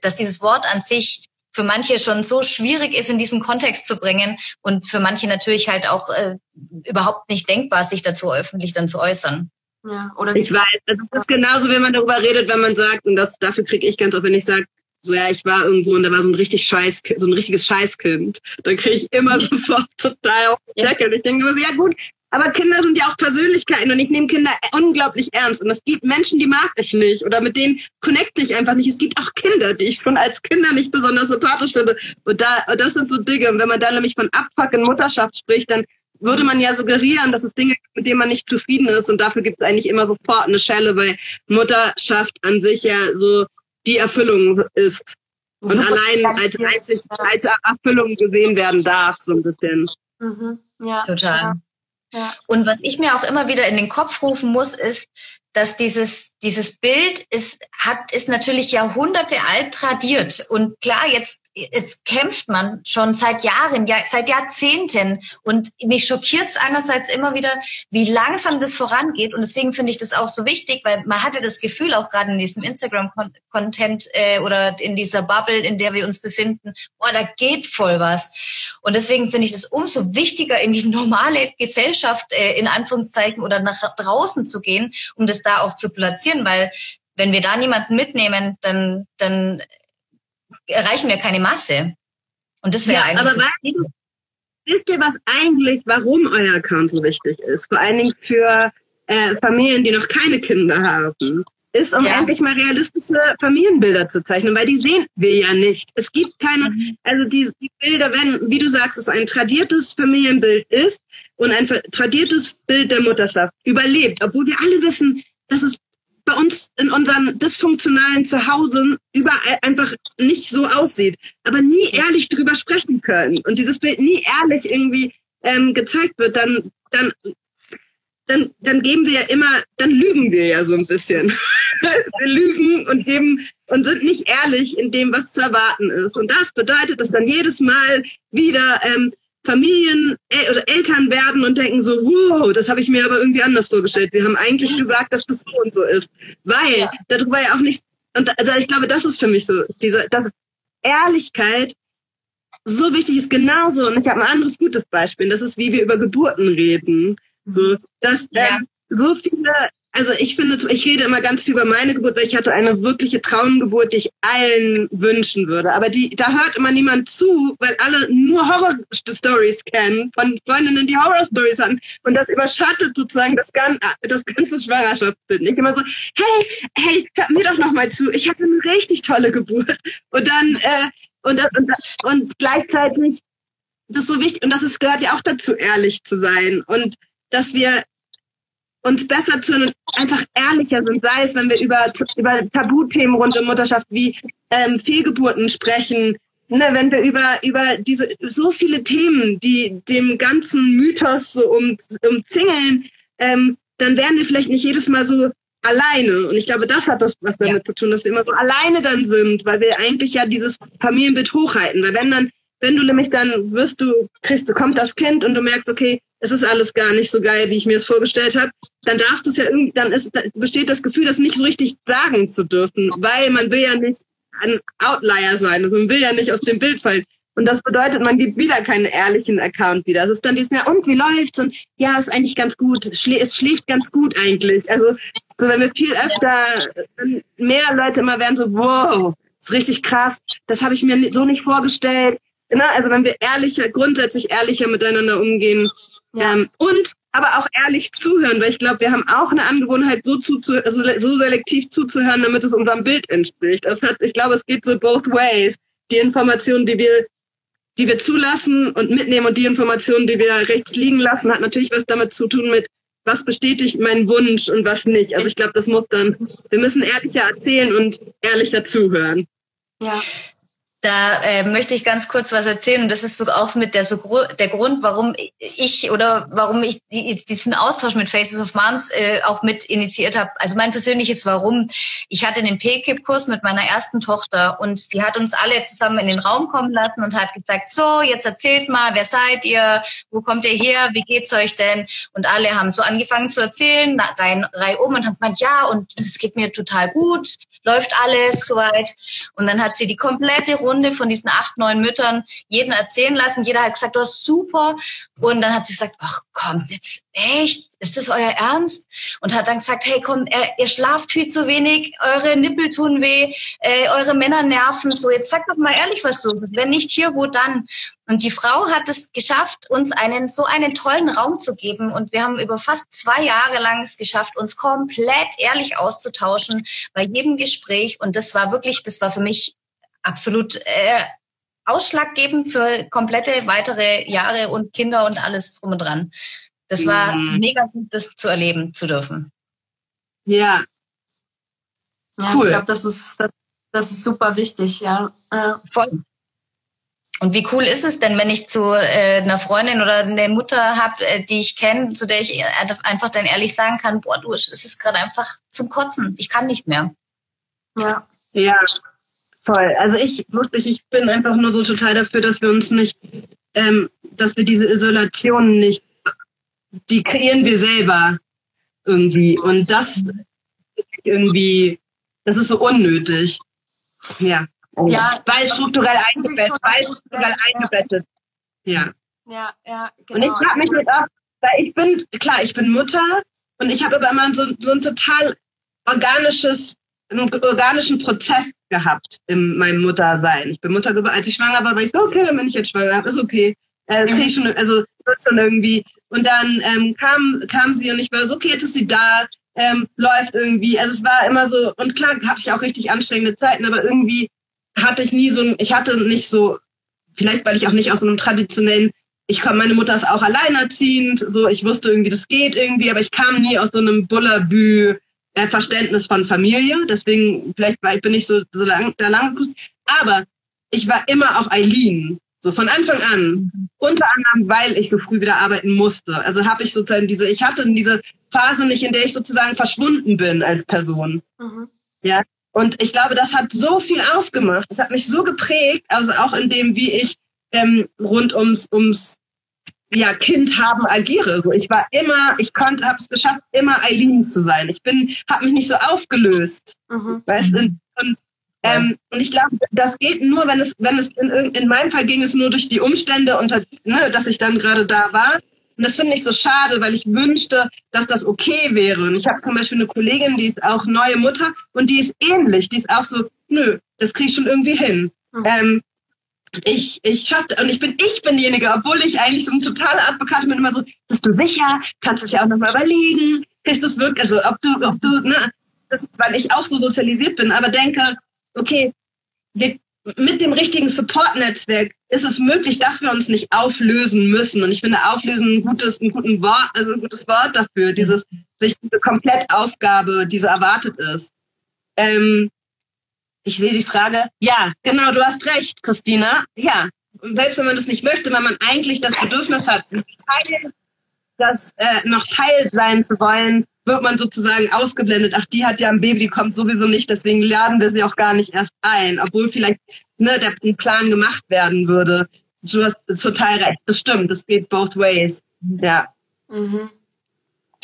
dass dieses Wort an sich für manche schon so schwierig ist, in diesen Kontext zu bringen und für manche natürlich halt auch äh, überhaupt nicht denkbar, sich dazu öffentlich dann zu äußern. Ja, oder ich weiß, das ist genauso, wenn man darüber redet, wenn man sagt, und das dafür kriege ich ganz oft, wenn ich sage, so ja, ich war irgendwo und da war so ein richtig scheiß, so ein richtiges Scheißkind. Dann kriege ich immer *laughs* sofort total auf den Deckel. Ich denke immer so, ja gut, aber Kinder sind ja auch Persönlichkeiten und ich nehme Kinder unglaublich ernst. Und es gibt Menschen, die mag ich nicht oder mit denen connecte ich einfach nicht. Es gibt auch Kinder, die ich schon als Kinder nicht besonders sympathisch finde. Und da, und das sind so Dinge. Und wenn man da nämlich von Abfuck in Mutterschaft spricht, dann würde man ja suggerieren, dass es Dinge gibt, mit denen man nicht zufrieden ist. Und dafür gibt es eigentlich immer sofort eine Schelle, weil Mutterschaft an sich ja so die Erfüllung ist. Und Super. allein als, einzig, als Erfüllung gesehen werden darf, so ein bisschen. Mhm. Ja, Total. Ja. Und was ich mir auch immer wieder in den Kopf rufen muss, ist, dass dieses, dieses Bild ist, hat, ist natürlich Jahrhunderte alt tradiert. Und klar, jetzt jetzt kämpft man schon seit Jahren, ja, seit Jahrzehnten. Und mich schockiert es einerseits immer wieder, wie langsam das vorangeht. Und deswegen finde ich das auch so wichtig, weil man hatte das Gefühl, auch gerade in diesem Instagram-Content äh, oder in dieser Bubble, in der wir uns befinden, boah, da geht voll was. Und deswegen finde ich das umso wichtiger, in die normale Gesellschaft, äh, in Anführungszeichen, oder nach draußen zu gehen, um das da auch zu platzieren, weil wenn wir da niemanden mitnehmen, dann, dann erreichen wir keine Masse. Und das wäre Ja, eigentlich. aber weil-. Wisst ihr, was eigentlich, warum euer Account so wichtig ist? Vor allen Dingen für äh, Familien, die noch keine Kinder haben. Ist, um Ja. endlich mal realistische Familienbilder zu zeichnen, weil die sehen wir ja nicht. Es gibt keine, Mhm. also die, die Bilder, wenn, wie du sagst, es ein tradiertes Familienbild ist und ein tradiertes Bild der Mutterschaft überlebt, obwohl wir alle wissen, dass es bei uns in unseren dysfunktionalen Zuhause überall einfach nicht so aussieht, aber nie ehrlich drüber sprechen können und dieses Bild nie ehrlich irgendwie ähm, gezeigt wird, dann, dann, dann, dann geben wir ja immer, dann lügen wir ja so ein bisschen. *laughs* wir lügen und geben und sind nicht ehrlich in dem, was zu erwarten ist. Und das bedeutet, dass dann jedes Mal wieder ähm, Familien äh, oder Eltern werden und denken so, wow, das habe ich mir aber irgendwie anders vorgestellt. Sie haben eigentlich gesagt, dass das so und so ist. Weil Ja. darüber ja auch nicht, und also ich glaube, das ist für mich so, diese, dass Ehrlichkeit so wichtig ist, genauso. Und ich habe ein anderes gutes Beispiel. Das ist, wie wir über Geburten reden. So, dass Ja. ähm, so viele, also ich finde, ich rede immer ganz viel über meine Geburt, weil ich hatte eine wirkliche Traumgeburt, die ich allen wünschen würde. Aber die, da hört immer niemand zu, weil alle nur Horror-Stories kennen, von Freundinnen, die Horror-Stories hatten. Und das überschattet sozusagen das, gan das ganze Schwangerschaftsbild. Ich immer so, hey, hey, hört mir doch noch mal zu. Ich hatte eine richtig tolle Geburt. Und dann, äh, und, und, und gleichzeitig, das ist so wichtig, und das ist, gehört ja auch dazu, ehrlich zu sein. Und dass wir uns besser zu einfach ehrlicher sind, sei es, wenn wir über, über Tabuthemen rund um Mutterschaft wie ähm, Fehlgeburten sprechen, ne, wenn wir über, über diese so viele Themen, die dem ganzen Mythos so um, umzingeln, ähm, dann werden wir vielleicht nicht jedes Mal so alleine. Und ich glaube, das hat das was damit zu tun, dass wir immer so alleine dann sind, weil wir eigentlich ja dieses Familienbild hochhalten. Weil wenn dann, wenn du nämlich dann wirst du, kriegst kommt das Kind und du merkst, okay, es ist alles gar nicht so geil, wie ich mir es vorgestellt habe, dann darfst du es ja irgendwie, dann ist, besteht das Gefühl, das nicht so richtig sagen zu dürfen, weil man will ja nicht ein Outlier sein, also man will ja nicht aus dem Bild fallen. Und das bedeutet, man gibt wieder keinen ehrlichen Account wieder. Es ist dann dieses, ja, und wie läuft's? Und ja, ist eigentlich ganz gut. Schlä es schläft ganz gut eigentlich. Also, so wenn wir viel öfter, mehr Leute immer werden so, wow, ist richtig krass. Das habe ich mir so nicht vorgestellt. Ne? Also wenn wir ehrlicher, grundsätzlich ehrlicher miteinander umgehen ähm, und aber auch ehrlich zuhören, weil ich glaube, wir haben auch eine Angewohnheit, so, also so selektiv zuzuhören, damit es unserem Bild entspricht. Das hat, ich glaube, es geht so both ways. Die Informationen, die wir die wir zulassen und mitnehmen und die Informationen, die wir rechts liegen lassen, hat natürlich was damit zu tun mit, was bestätigt meinen Wunsch und was nicht. Also ich glaube, das muss dann, wir müssen ehrlicher erzählen und ehrlicher zuhören. Ja. Da äh, möchte ich ganz kurz was erzählen und das ist so auch mit der, so gro der Grund, warum ich oder warum ich die, diesen Austausch mit Faces of Moms äh, auch mit initiiert habe. Also mein persönliches Warum. Ich hatte einen PKIP-Kurs mit meiner ersten Tochter und die hat uns alle zusammen in den Raum kommen lassen und hat gesagt, so, jetzt erzählt mal, wer seid ihr, wo kommt ihr her, wie geht's euch denn? Und alle haben so angefangen zu erzählen, rein, rein um und haben gemeint, ja, und es geht mir total gut, läuft alles soweit. Und dann hat sie die komplette Runde von diesen acht, neun Müttern jeden erzählen lassen. Jeder hat gesagt, das ist super. Und dann hat sie gesagt, ach kommt jetzt echt, ist das euer Ernst? Und hat dann gesagt, hey komm, ihr, ihr schlaft viel zu wenig, eure Nippel tun weh, äh, eure Männer nerven. So, jetzt sagt doch mal ehrlich, was los ist. Wenn nicht hier, wo dann? Und die Frau hat es geschafft, uns einen so einen tollen Raum zu geben. Und wir haben über fast zwei Jahre lang es geschafft, uns komplett ehrlich auszutauschen bei jedem Gespräch. Und das war wirklich, das war für mich absolut äh, ausschlaggebend für komplette weitere Jahre und Kinder und alles drum und dran. Das war Mhm. mega gut, das zu erleben zu dürfen. Ja, Ja, Cool. ich glaube, das ist, das, das ist super wichtig, ja. ja. Voll. Und wie cool ist es denn, wenn ich zu äh, einer Freundin oder einer Mutter habe, äh, die ich kenne, zu der ich einfach dann ehrlich sagen kann, boah, du, es ist gerade einfach zum Kotzen. Ich kann nicht mehr. ja. ja. Voll. Also ich wirklich, ich bin einfach nur so total dafür, dass wir uns nicht, ähm, dass wir diese Isolation nicht, die kreieren wir selber irgendwie. Und das irgendwie, das ist so unnötig. Ja. Ja, weil strukturell eingebettet, weil strukturell eingebettet. Ja. Ja, ja, genau. Und ich frage mich halt auch, weil ich bin, klar, ich bin Mutter und ich habe aber immer so, so ein total organisches, einen organischen Prozess gehabt in meinem Muttersein. Ich bin Mutter geworden, als ich schwanger war, war ich so, okay, dann bin ich jetzt schwanger, ist okay. Äh, krieg ich schon, also wird schon irgendwie. Und dann ähm, kam, kam sie und ich war so, okay, jetzt ist sie da, ähm, läuft irgendwie. Also es war immer so, und klar hatte ich auch richtig anstrengende Zeiten, aber irgendwie hatte ich nie so, ein- ich hatte nicht so, vielleicht weil ich auch nicht aus so einem traditionellen, ich komme, meine Mutter ist auch alleinerziehend, so ich wusste irgendwie, das geht irgendwie, aber ich kam nie aus so einem Bullabü äh, Verständnis von Familie, deswegen vielleicht war ich bin ich so, so lang, da lange, aber ich war immer auch Eileen, so von Anfang an, unter anderem, weil ich so früh wieder arbeiten musste. Also habe ich sozusagen diese, ich hatte diese Phase nicht, in der ich sozusagen verschwunden bin als Person. Mhm. Ja. Und ich glaube, das hat so viel ausgemacht. Das hat mich so geprägt, also auch in dem, wie ich ähm, rund ums, ums ja, Kind haben agiere. So, ich war immer, ich konnte, habe es geschafft, immer Eileen zu sein. Ich bin, habe mich nicht so aufgelöst. Mhm. Weißt? Und, und, ähm, und ich glaube, das geht nur, wenn es, wenn es in, in meinem Fall ging es nur durch die Umstände, unter, ne, dass ich dann gerade da war. Und das finde ich so schade, weil ich wünschte, dass das okay wäre. Und ich habe zum Beispiel eine Kollegin, die ist auch neue Mutter und die ist ähnlich. Die ist auch so, nö, das kriege ich schon irgendwie hin. Mhm. Ähm, ich, ich schaffte, und ich bin, ich bin diejenige, obwohl ich eigentlich so ein totaler Advokat bin, immer so, bist du sicher? Kannst du es ja auch nochmal überlegen? Kriegst du es wirklich, also ob du, ob du, ne, das, weil ich auch so sozialisiert bin, aber denke, okay, wir, mit dem richtigen Support-Netzwerk ist es möglich, dass wir uns nicht auflösen müssen. Und ich finde auflösen ein gutes, ein guten Wort, also ein gutes Wort dafür, dieses, sich diese Komplettaufgabe, die so erwartet ist. Ähm, ich sehe die Frage. Ja, genau, du hast recht, Christina. Ja. Und selbst wenn man das nicht möchte, wenn man eigentlich das Bedürfnis hat, Teil, das äh, noch Teil sein zu wollen, wird man sozusagen ausgeblendet. Ach, die hat ja ein Baby, die kommt sowieso nicht, deswegen laden wir sie auch gar nicht erst ein, obwohl vielleicht ne, der ein Plan gemacht werden würde. Du hast total recht. Das stimmt. Das geht both ways. Ja. Mhm.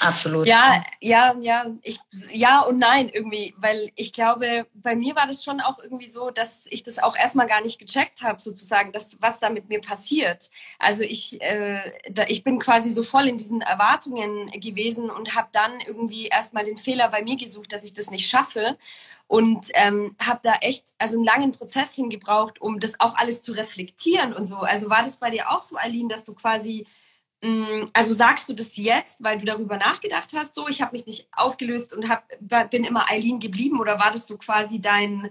Absolut. Ja, ja, ja, ich, ja und nein irgendwie, weil ich glaube, bei mir war das schon auch irgendwie so, dass ich das auch erstmal gar nicht gecheckt habe, sozusagen, dass, was da mit mir passiert. Also ich, äh, da, ich bin quasi so voll in diesen Erwartungen gewesen und habe dann irgendwie erstmal den Fehler bei mir gesucht, dass ich das nicht schaffe und ähm, habe da echt also einen langen Prozess hingebraucht, um das auch alles zu reflektieren und so. Also war das bei dir auch so, Aline, dass du quasi Also sagst du das jetzt, weil du darüber nachgedacht hast, so ich habe mich nicht aufgelöst und hab, bin immer Eileen geblieben oder war das so quasi dein,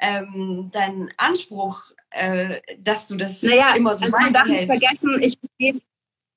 ähm, dein Anspruch, äh, dass du das Naja, immer so also man darf nicht vergessen, ich,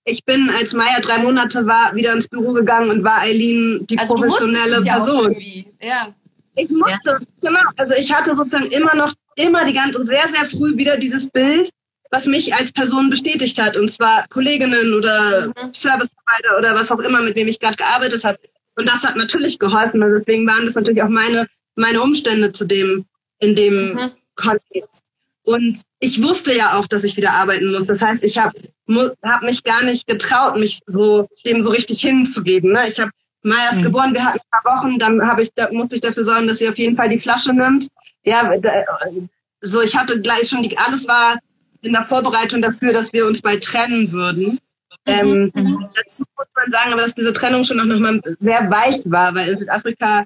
ich bin, als Maya drei Monate war, wieder ins Büro gegangen und war Eileen die Also professionelle es ja Person. irgendwie. Ja. Ich musste, genau. Also ich hatte sozusagen immer noch, immer die ganze, sehr, sehr früh wieder dieses Bild, was mich als Person bestätigt hat. Und zwar Kolleginnen oder Mhm. Serviceprovider oder was auch immer, mit wem ich gerade gearbeitet habe. Und das hat natürlich geholfen. Und deswegen waren das natürlich auch meine, meine Umstände zu dem, in dem Mhm. Kontext. Und ich wusste ja auch, dass ich wieder arbeiten muss. Das heißt, ich habe hab mich gar nicht getraut, mich so dem so richtig hinzugeben. Ne? Ich habe Maya ist Mhm. geboren, wir hatten ein paar Wochen, dann habe ich, da musste ich dafür sorgen, dass sie auf jeden Fall die Flasche nimmt. Ja, da, so ich hatte gleich schon die, alles war in der Vorbereitung dafür, dass wir uns bald trennen würden. Ähm, Mhm. Dazu muss man sagen, aber dass diese Trennung schon auch nochmal sehr weich war, weil in Südafrika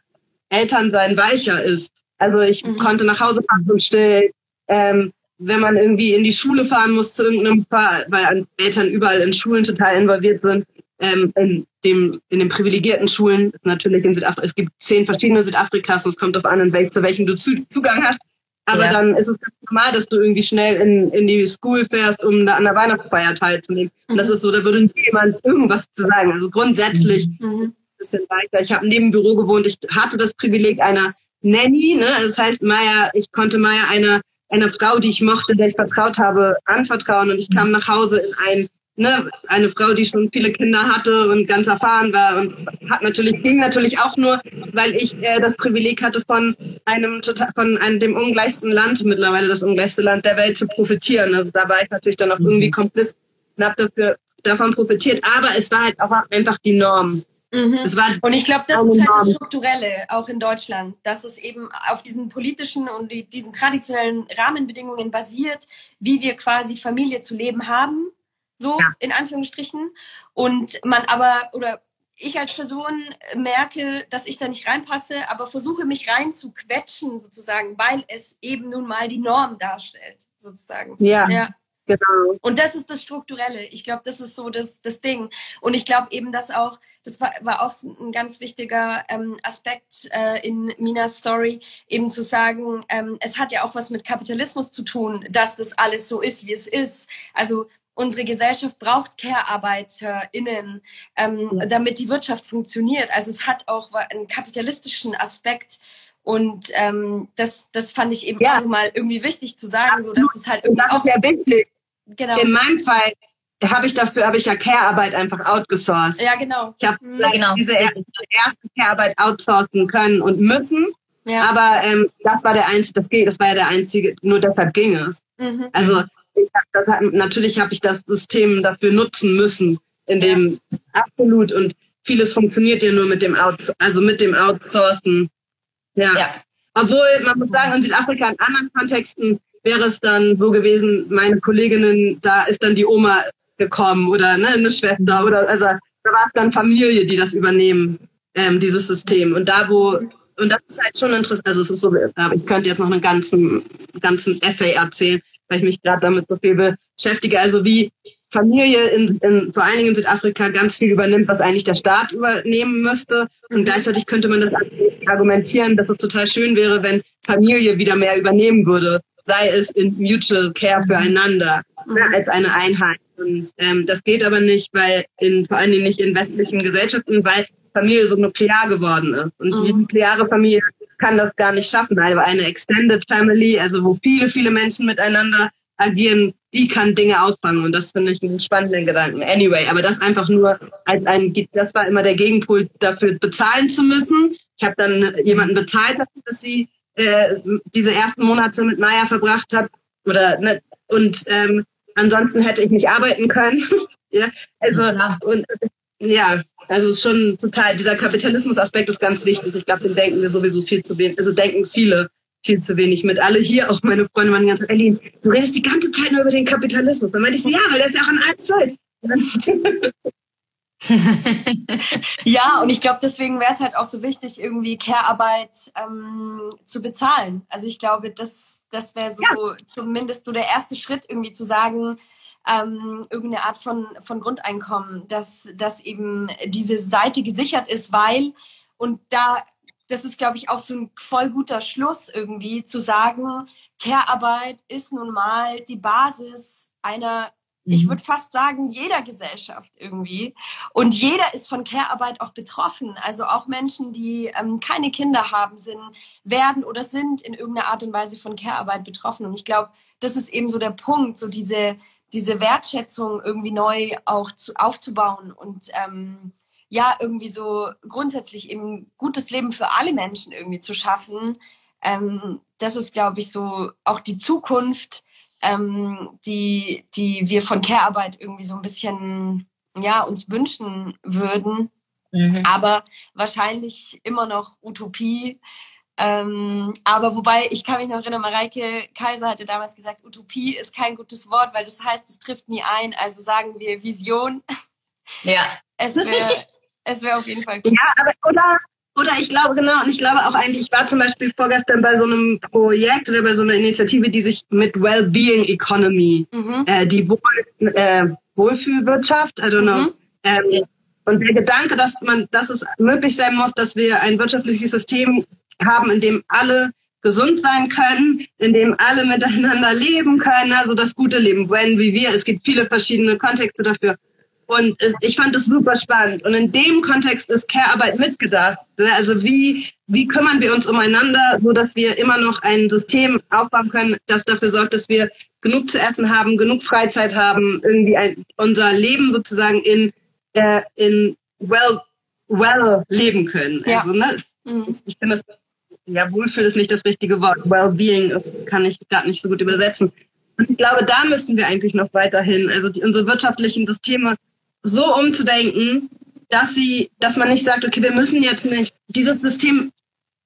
Elternsein weicher ist. Also ich Mhm. konnte nach Hause fahren und still. Ähm, wenn man irgendwie in die Schule fahren muss zu irgendeinem Paar, weil Eltern überall in Schulen total involviert sind, ähm, in dem in den privilegierten Schulen ist natürlich in Südafrika, es gibt zehn verschiedene Südafrikas und es kommt darauf an, in welch, zu welchem du zu, Zugang hast. Aber Ja. dann ist es ganz normal, dass du irgendwie schnell in, in die School fährst, um da an der Weihnachtsfeier teilzunehmen. Und das ist so, da würde niemand irgendwas zu sagen. Also grundsätzlich Mhm. ein bisschen weiter. Ich habe neben dem Büro gewohnt. Ich hatte das Privileg einer Nanny. Ne? Das heißt, Maya, ich konnte Maya einer einer Frau, die ich mochte, der ich vertraut habe, anvertrauen. Und ich kam nach Hause in ein ne, eine Frau, die schon viele Kinder hatte und ganz erfahren war und hat natürlich ging natürlich auch nur, weil ich äh, das Privileg hatte von einem total von einem dem ungleichsten Land mittlerweile das ungleichste Land der Welt zu profitieren. Also da war ich natürlich dann auch irgendwie Mhm. kompliz und habe dafür davon profitiert, aber es war halt auch einfach die Norm. Mhm. Und ich glaube, das ist halt das. Strukturelle, auch in Deutschland, dass es eben auf diesen politischen und die, diesen traditionellen Rahmenbedingungen basiert, wie wir quasi Familie zu leben haben, so Ja. in Anführungsstrichen. Und man aber, oder ich als Person merke, dass ich da nicht reinpasse, aber versuche mich reinzuquetschen sozusagen, weil es eben nun mal die Norm darstellt, sozusagen. ja, Ja. genau. Und das ist das Strukturelle. Ich glaube, das ist so das, das Ding. Und ich glaube eben, dass auch, das war, war auch ein ganz wichtiger ähm, Aspekt äh, in Minas Story, eben zu sagen, ähm, es hat ja auch was mit Kapitalismus zu tun, dass das alles so ist, wie es ist. Also unsere Gesellschaft braucht Care-ArbeiterInnen, ähm, Ja. damit die Wirtschaft funktioniert. Also es hat auch einen kapitalistischen Aspekt. Und ähm, das, das fand ich eben Ja. auch mal irgendwie wichtig zu sagen, so dass Absolut. es halt irgendwie das auch ja wichtig. genau. In meinem Fall habe ich dafür habe ich ja Care-Arbeit einfach outgesourced. Ja, genau. Ich habe Mhm. Ja, genau. diese er- erste Care-Arbeit outsourcen können und müssen, Ja. aber ähm, das war der einzige, das, ging- das war ja der einzige, nur deshalb ging es. Mhm. Also das, hat- natürlich habe ich das System dafür nutzen müssen, in dem absolut und vieles funktioniert ja nur mit dem Out, also mit dem Outsourcen. Ja. Ja. Obwohl man muss sagen, in Südafrika in anderen Kontexten wäre es dann so gewesen, meine Kolleginnen, da ist dann die Oma gekommen oder ne, eine Schwester oder also da war es dann Familie, die das übernehmen, ähm, dieses System. Und da wo und das ist halt schon interessant, also es ist so, ich könnte jetzt noch einen ganzen, ganzen Essay erzählen, weil ich mich gerade damit so viel beschäftige. Also wie Familie in, in, vor allen Dingen in Südafrika ganz viel übernimmt, was eigentlich der Staat übernehmen müsste. Und gleichzeitig könnte man das argumentieren, dass es total schön wäre, wenn Familie wieder mehr übernehmen würde, sei es in Mutual Care füreinander, ne, als eine Einheit. Und ähm, das geht aber nicht, weil in, vor allen Dingen nicht in westlichen Gesellschaften, weil Familie so nuklear geworden ist. Und Mhm. die nukleare Familie kann das gar nicht schaffen. Aber eine Extended Family, also wo viele, viele Menschen miteinander agieren, die kann Dinge auffangen. Und das finde ich einen spannenden Gedanken. Anyway, aber das einfach nur als ein, das war immer der Gegenpol dafür, bezahlen zu müssen. Ich habe dann jemanden bezahlt, dass sie äh, diese ersten Monate mit Maya verbracht hat. Oder ne, und ähm, ansonsten hätte ich nicht arbeiten können. *laughs* ja, also und ja, also es ist schon total, dieser Kapitalismus-Aspekt ist ganz wichtig. Ich glaube, den denken wir sowieso viel zu wenig, also denken viele viel zu wenig mit. Alle hier, auch meine Freunde waren die ganze Zeit, Eileen, du redest die ganze Zeit nur über den Kapitalismus. Dann meinte ich so, ja, weil der ist ja auch an schuld. *laughs* Ja, und ich glaube, deswegen wäre es halt auch so wichtig, irgendwie Care-Arbeit ähm, zu bezahlen. Also ich glaube, das, das wäre so zumindest so der erste Schritt, irgendwie zu sagen, ähm, irgendeine Art von, von Grundeinkommen, dass, dass eben diese Seite gesichert ist, weil, und da, das ist, glaube ich, auch so ein voll guter Schluss irgendwie, zu sagen, Care-Arbeit ist nun mal die Basis einer, ich würde fast sagen, jeder Gesellschaft irgendwie. Und jeder ist von Care-Arbeit auch betroffen. Also auch Menschen, die ähm, keine Kinder haben, sind, werden oder sind in irgendeiner Art und Weise von Care-Arbeit betroffen. Und ich glaube, das ist eben so der Punkt, so diese, diese Wertschätzung irgendwie neu auch zu, aufzubauen und ähm, ja, irgendwie so grundsätzlich eben gutes Leben für alle Menschen irgendwie zu schaffen. Ähm, das ist, glaube ich, so auch die Zukunft, ähm, die, die wir von Care-Arbeit irgendwie so ein bisschen ja, uns wünschen würden. Mhm. Aber wahrscheinlich immer noch Utopie. Ähm, aber wobei, ich kann mich noch erinnern, Mareike Kaiser hatte damals gesagt, Utopie ist kein gutes Wort, weil das heißt, es trifft nie ein. Also sagen wir Vision. Ja. *laughs* Es wäre es wäre auf jeden Fall Ja, aber oder, oder ich glaube, genau, und ich glaube auch eigentlich, ich war zum Beispiel vorgestern bei so einem Projekt oder bei so einer Initiative, die sich mit Wellbeing Economy, Mhm. äh, die Wohl, äh, Wohlfühlwirtschaft, I don't know. Mhm. Ähm, und der Gedanke, dass man, dass es möglich sein muss, dass wir ein wirtschaftliches System haben, in dem alle gesund sein können, in dem alle miteinander leben können, also das gute Leben, wenn wie wir. Es gibt viele verschiedene Kontexte dafür. Und ich fand das super spannend. Und in dem Kontext ist Care-Arbeit mitgedacht. Ne? Also wie, wie kümmern wir uns umeinander, so dass wir immer noch ein System aufbauen können, das dafür sorgt, dass wir genug zu essen haben, genug Freizeit haben, irgendwie ein, unser Leben sozusagen in, äh, in well, well leben können. Ja. Also, ne? Mhm. Ich finde das, ja, Wohlfühl ist nicht das richtige Wort. Well-being ist, kann ich gerade nicht so gut übersetzen. Und ich glaube, da müssen wir eigentlich noch weiterhin, also die, unsere wirtschaftlichen Systeme so umzudenken, dass sie, dass man nicht sagt, okay, wir müssen jetzt nicht dieses System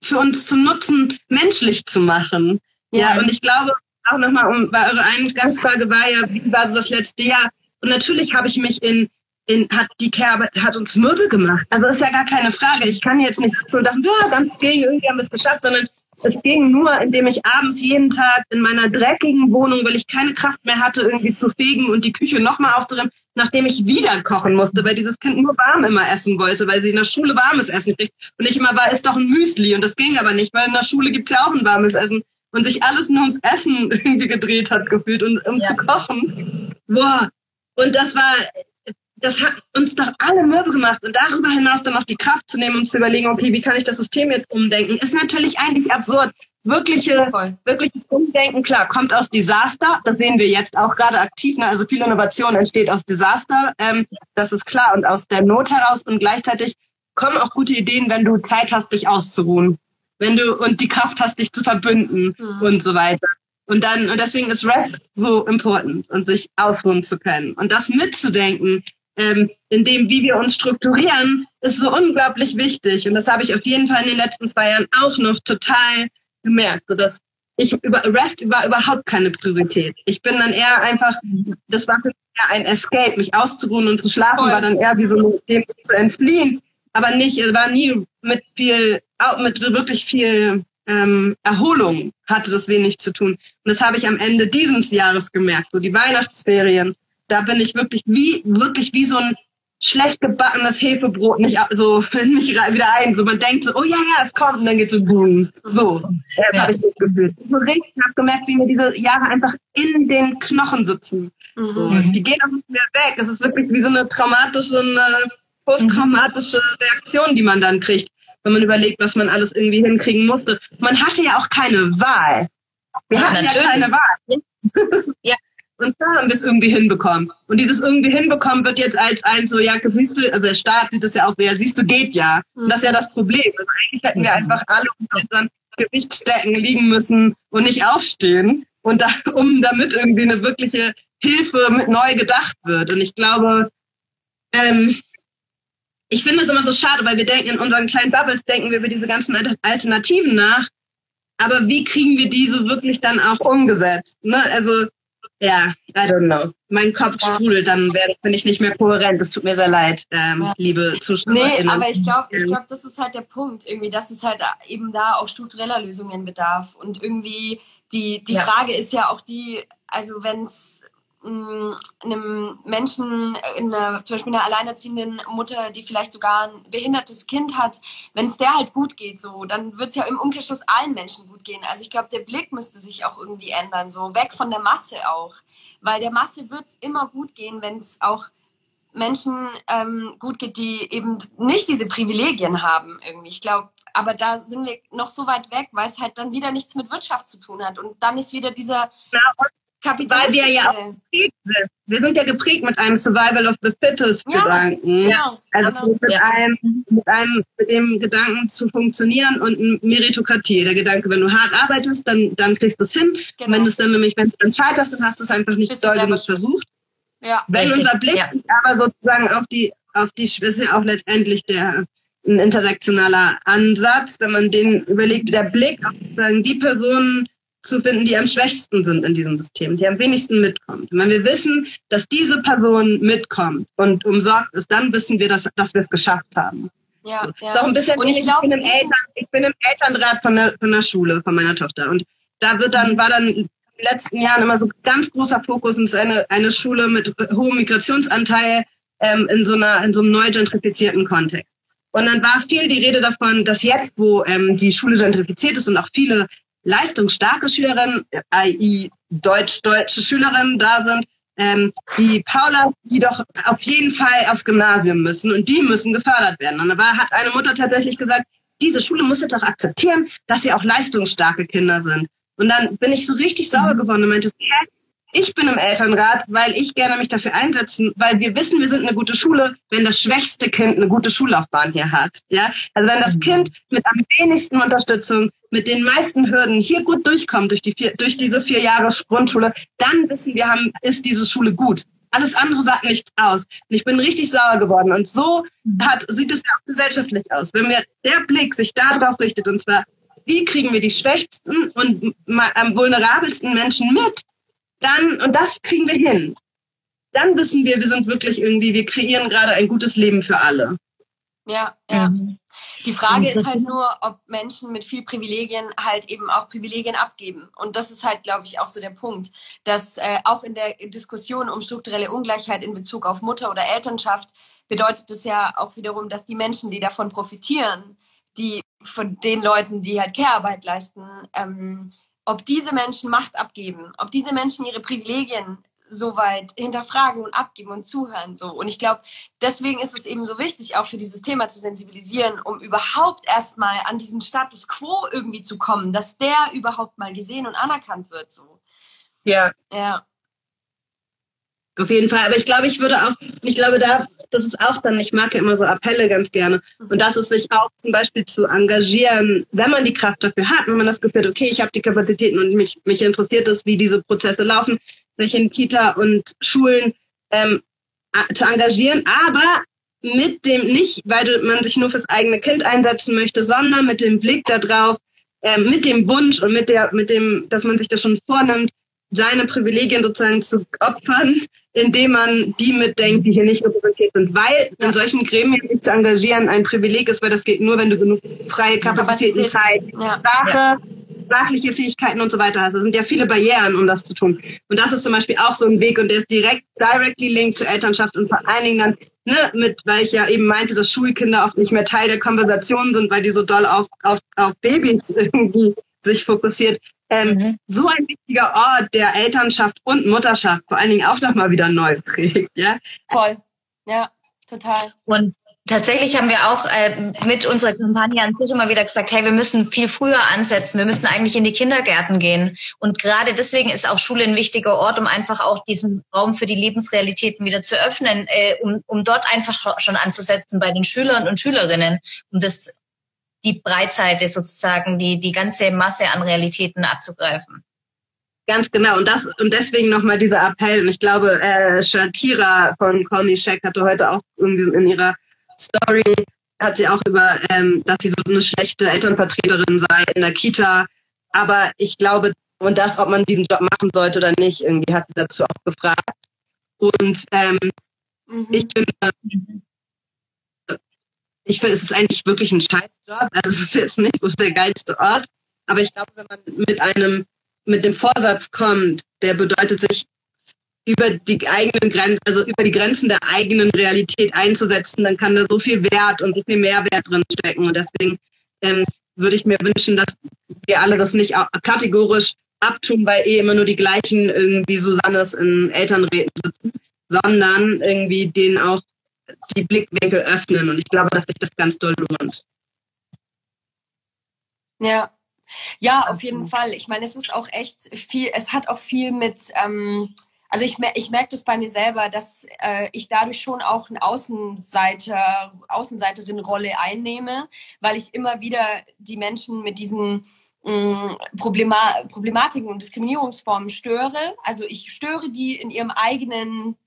für uns zum Nutzen menschlich zu machen. Ja, und ich glaube auch nochmal, um, weil eure Eingangsfrage war ja, wie war so das letzte Jahr? Und natürlich habe ich mich in, in, hat die Kerbe, hat uns Möbel gemacht. Also ist ja gar keine Frage. Ich kann jetzt nicht so dachten, ja, ganz gegen, irgendwie haben wir es geschafft, sondern es ging nur, indem ich abends jeden Tag in meiner dreckigen Wohnung, weil ich keine Kraft mehr hatte, irgendwie zu fegen und die Küche nochmal aufzuräumen, nachdem ich wieder kochen musste, weil dieses Kind nur warm immer essen wollte, weil sie in der Schule warmes Essen kriegt. Und ich immer war, ist doch ein Müsli. Und das ging aber nicht, weil in der Schule gibt's ja auch ein warmes Essen. Und sich alles nur ums Essen *laughs* irgendwie gedreht hat, gefühlt, und um Ja. zu kochen. Boah. Und das war, das hat uns doch alle mürbe gemacht. Und darüber hinaus dann noch die Kraft zu nehmen, um zu überlegen, okay, wie kann ich das System jetzt umdenken, ist natürlich eigentlich absurd. Wirkliche, Voll. wirkliches Umdenken, klar, kommt aus Desaster. Das sehen wir jetzt auch gerade aktiv. Ne? Also viel Innovation entsteht aus Desaster. Ähm, das ist klar und aus der Not heraus. Und gleichzeitig kommen auch gute Ideen, wenn du Zeit hast, dich auszuruhen. Wenn du und die Kraft hast, dich zu verbünden Mhm. und so weiter. Und dann, und deswegen ist Rest so important und sich ausruhen zu können. Und das mitzudenken, ähm, in dem, wie wir uns strukturieren, ist so unglaublich wichtig. Und das habe ich auf jeden Fall in den letzten zwei Jahren auch noch total gemerkt, so dass ich über Rest war überhaupt keine Priorität. Ich bin dann eher einfach, das war für mich eher ein Escape, mich auszuruhen und zu schlafen Voll. war dann eher wie so dem zu entfliehen, aber nicht, es war nie mit viel, auch mit wirklich viel ähm, Erholung hatte das wenig zu tun. Und das habe ich am Ende dieses Jahres gemerkt, so die Weihnachtsferien. Da bin ich wirklich wie, wirklich wie so ein schlecht gebackenes Hefebrot nicht so *laughs* in mich rein, wieder ein. So man denkt so, oh ja, ja, es kommt und dann geht so boom. So Ja. habe ich das gefühlt. So richtig, ich habe gemerkt, wie mir diese Jahre einfach in den Knochen sitzen. So. Mhm. Die gehen auch nicht mehr weg. Es ist wirklich wie so eine traumatische, eine posttraumatische Reaktion, die man dann kriegt, wenn man überlegt, was man alles irgendwie hinkriegen musste. Man hatte ja auch keine Wahl. Wir Ja, hatten ja natürlich. keine Wahl. Ja. *laughs* Und da haben wir es irgendwie hinbekommen. Und dieses irgendwie hinbekommen wird jetzt als ein so, ja, siehst du, also der Staat sieht das ja auch so, ja, siehst du, geht ja. Und das ist ja das Problem. Also eigentlich hätten wir einfach alle unter unseren Gewichtsdecken liegen müssen und nicht aufstehen. Und da, *laughs* um damit irgendwie eine wirkliche Hilfe mit neu gedacht wird. Und ich glaube, ähm, ich finde es immer so schade, weil wir denken, in unseren kleinen Bubbles denken wir über diese ganzen Alter- Alternativen nach. Aber wie kriegen wir diese wirklich dann auch umgesetzt? Ne? Also, ja, I don't know. Mein Kopf sprudelt, dann werde, bin ich nicht mehr kohärent. Es tut mir sehr leid, ähm, Ja. liebe Zuschauer. Nee, aber ich glaube, ich Ähm, glaub, das ist halt der Punkt, irgendwie, dass es halt eben da auch struktureller Lösungen bedarf. Und irgendwie die, die Ja. Frage ist ja auch die, also wenn es einem Menschen, in einer, zum Beispiel einer alleinerziehenden Mutter, die vielleicht sogar ein behindertes Kind hat, wenn es der halt gut geht, so, dann wird es ja im Umkehrschluss allen Menschen gut gehen. Also ich glaube, der Blick müsste sich auch irgendwie ändern, so weg von der Masse auch. Weil der Masse wird es immer gut gehen, wenn es auch Menschen ähm, gut geht, die eben nicht diese Privilegien haben irgendwie. Ich glaube, aber da sind wir noch so weit weg, weil es halt dann wieder nichts mit Wirtschaft zu tun hat. Und dann ist wieder dieser Kapitalismus. Weil wir ja auch geprägt sind. Wir sind ja geprägt mit einem Survival of the Fittest Ja. Gedanken. Ja, Also genau. mit Ja. einem, mit einem, mit dem Gedanken zu funktionieren und Meritokratie. Der Gedanke, wenn du hart arbeitest, dann, dann kriegst du es hin. Genau. Wenn du es dann nämlich, wenn du dann scheiterst, dann hast du es einfach nicht Bist doll genug versucht. Ja, Wenn Richtig, unser Blick aber sozusagen auf die, auf die, das ist ja auch letztendlich der, ein intersektionaler Ansatz, wenn man den überlegt, der Blick auf sozusagen die Personen zu finden, die am schwächsten sind in diesem System, die am wenigsten mitkommt. Und wenn wir wissen, dass diese Person mitkommt und umsorgt ist, dann wissen wir, dass, dass wir es geschafft haben. ja, Ist ja. auch ein bisschen Und ich glaub, ich, bin im Eltern, ich bin im Elternrat von der, von der Schule, von meiner Tochter. Und da wird dann, war dann in den letzten Jahren immer so ganz großer Fokus und es ist eine, eine Schule mit hohem Migrationsanteil ähm, in so einer, in so einem neu gentrifizierten Kontext. Und dann war viel die Rede davon, dass jetzt, wo ähm, die Schule gentrifiziert ist und auch viele leistungsstarke Schülerinnen, i.e. deutsch-deutsche Schülerinnen da sind, ähm, die Paula, die doch auf jeden Fall aufs Gymnasium müssen und die müssen gefördert werden. Und da war, hat eine Mutter tatsächlich gesagt, diese Schule muss jetzt auch akzeptieren, dass sie auch leistungsstarke Kinder sind. Und dann bin ich so richtig sauer geworden und meinte, hä, ich bin im Elternrat, weil ich gerne mich dafür einsetzen, weil wir wissen, wir sind eine gute Schule, wenn das schwächste Kind eine gute Schullaufbahn hier hat. Ja, also wenn das Kind mit am wenigsten Unterstützung, mit den meisten Hürden hier gut durchkommt durch die vier, durch diese vier Jahre Grundschule, dann wissen wir haben, ist diese Schule gut. Alles andere sagt nichts aus. Und ich bin richtig sauer geworden. Und so hat, sieht es ja auch gesellschaftlich aus. Wenn mir der Blick sich darauf richtet, und zwar, wie kriegen wir die schwächsten und am vulnerabelsten Menschen mit, dann, und das kriegen wir hin. Dann wissen wir, wir sind wirklich irgendwie, wir kreieren gerade ein gutes Leben für alle. Ja, ja. Die Frage ist halt nur, ob Menschen mit viel Privilegien halt eben auch Privilegien abgeben. Und das ist halt, glaube ich, auch so der Punkt, dass äh, auch in der Diskussion um strukturelle Ungleichheit in Bezug auf Mutter- oder Elternschaft bedeutet es ja auch wiederum, dass die Menschen, die davon profitieren, die von den Leuten, die halt Care-Arbeit leisten, ähm, ob diese Menschen Macht abgeben, ob diese Menschen ihre Privilegien soweit hinterfragen und abgeben und zuhören so. Und ich glaube, deswegen ist es eben so wichtig, auch für dieses Thema zu sensibilisieren, um überhaupt erstmal an diesen Status quo irgendwie zu kommen, dass der überhaupt mal gesehen und anerkannt wird so. Ja. Ja. Auf jeden Fall. Aber ich glaube, ich würde auch, ich glaube, da das ist auch dann, ich mag ja immer so Appelle ganz gerne. Und das ist sich auch zum Beispiel zu engagieren, wenn man die Kraft dafür hat, wenn man das Gefühl hat, okay, ich habe die Kapazitäten und mich, mich interessiert es, wie diese Prozesse laufen, sich in Kita und Schulen ähm, zu engagieren, aber mit dem nicht, weil man sich nur fürs eigene Kind einsetzen möchte, sondern mit dem Blick darauf, äh, mit dem Wunsch und mit der, mit dem, dass man sich das schon vornimmt, seine Privilegien sozusagen zu opfern, indem man die mitdenkt, die hier nicht repräsentiert sind. Weil in solchen Gremien sich zu engagieren ein Privileg ist, weil das geht nur, wenn du genug freie Kapazitäten, Zeit, ja. Sprachliche Fähigkeiten und so weiter hast. Das sind ja viele Barrieren, um das zu tun. Und das ist zum Beispiel auch so ein Weg und der ist direkt, directly linked zur Elternschaft und vor allen Dingen dann, ne, mit, weil ich ja eben meinte, dass Schulkinder auch nicht mehr Teil der Konversation sind, weil die so doll auf, auf, auf Babys *laughs* irgendwie sich fokussiert. Ähm, mhm. So ein wichtiger Ort, der Elternschaft und Mutterschaft vor allen Dingen auch nochmal wieder neu prägt. Ja? Voll, ja, total. Und tatsächlich haben wir auch äh, mit unserer Kampagne an sich immer wieder gesagt, hey, wir müssen viel früher ansetzen, wir müssen eigentlich in die Kindergärten gehen. Und gerade deswegen ist auch Schule ein wichtiger Ort, um einfach auch diesen Raum für die Lebensrealitäten wieder zu öffnen, äh, um, um dort einfach schon anzusetzen bei den Schülern und Schülerinnen, um das die Breitseite sozusagen, die, die ganze Masse an Realitäten abzugreifen. Ganz genau. Und das, und deswegen nochmal dieser Appell. Und ich glaube, äh, Shakira von Call Me Shaq hatte heute auch irgendwie in ihrer Story, hat sie auch über, ähm, dass sie so eine schlechte Elternvertreterin sei in der Kita. Aber ich glaube, und das, ob man diesen Job machen sollte oder nicht, irgendwie hat sie dazu auch gefragt. Und ähm, mhm. ich finde, ich finde, es ist eigentlich wirklich ein Scheißjob. Also es ist jetzt nicht so der geilste Ort. Aber ich glaube, wenn man mit einem, mit dem Vorsatz kommt, der bedeutet, sich über die eigenen Grenzen, also über die Grenzen der eigenen Realität einzusetzen, dann kann da so viel Wert und so viel Mehrwert drin stecken. Und deswegen ähm, würde ich mir wünschen, dass wir alle das nicht kategorisch abtun, weil eh immer nur die gleichen irgendwie Susannes in Elternräten sitzen, sondern irgendwie denen auch die Blickwinkel öffnen. Und ich glaube, dass sich das ganz doll lohnt. Ja. Ja, auf jeden Fall. Ich meine, es ist auch echt viel, es hat auch viel mit, ähm, also ich, ich merke das bei mir selber, dass äh, ich dadurch schon auch eine Außenseiter, Außenseiterin-Rolle einnehme, weil ich immer wieder die Menschen mit diesen mm, Problema Problematiken und Diskriminierungsformen störe. Also ich störe die in ihrem eigenen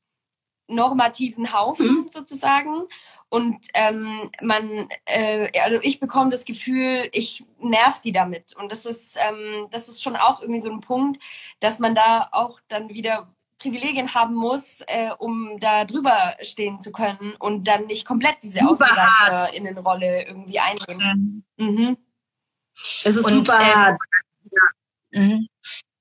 normativen Haufen mhm. sozusagen. Und ähm, man, äh, also ich bekomme das Gefühl, ich nerv die damit. Und das ist, ähm, das ist schon auch irgendwie so ein Punkt, dass man da auch dann wieder Privilegien haben muss, äh, um da drüber stehen zu können und dann nicht komplett diese Außenseiter-Innenrolle irgendwie einnehmen. Mhm. Mhm. Es ist und, super ähm, hart. Ja. Mhm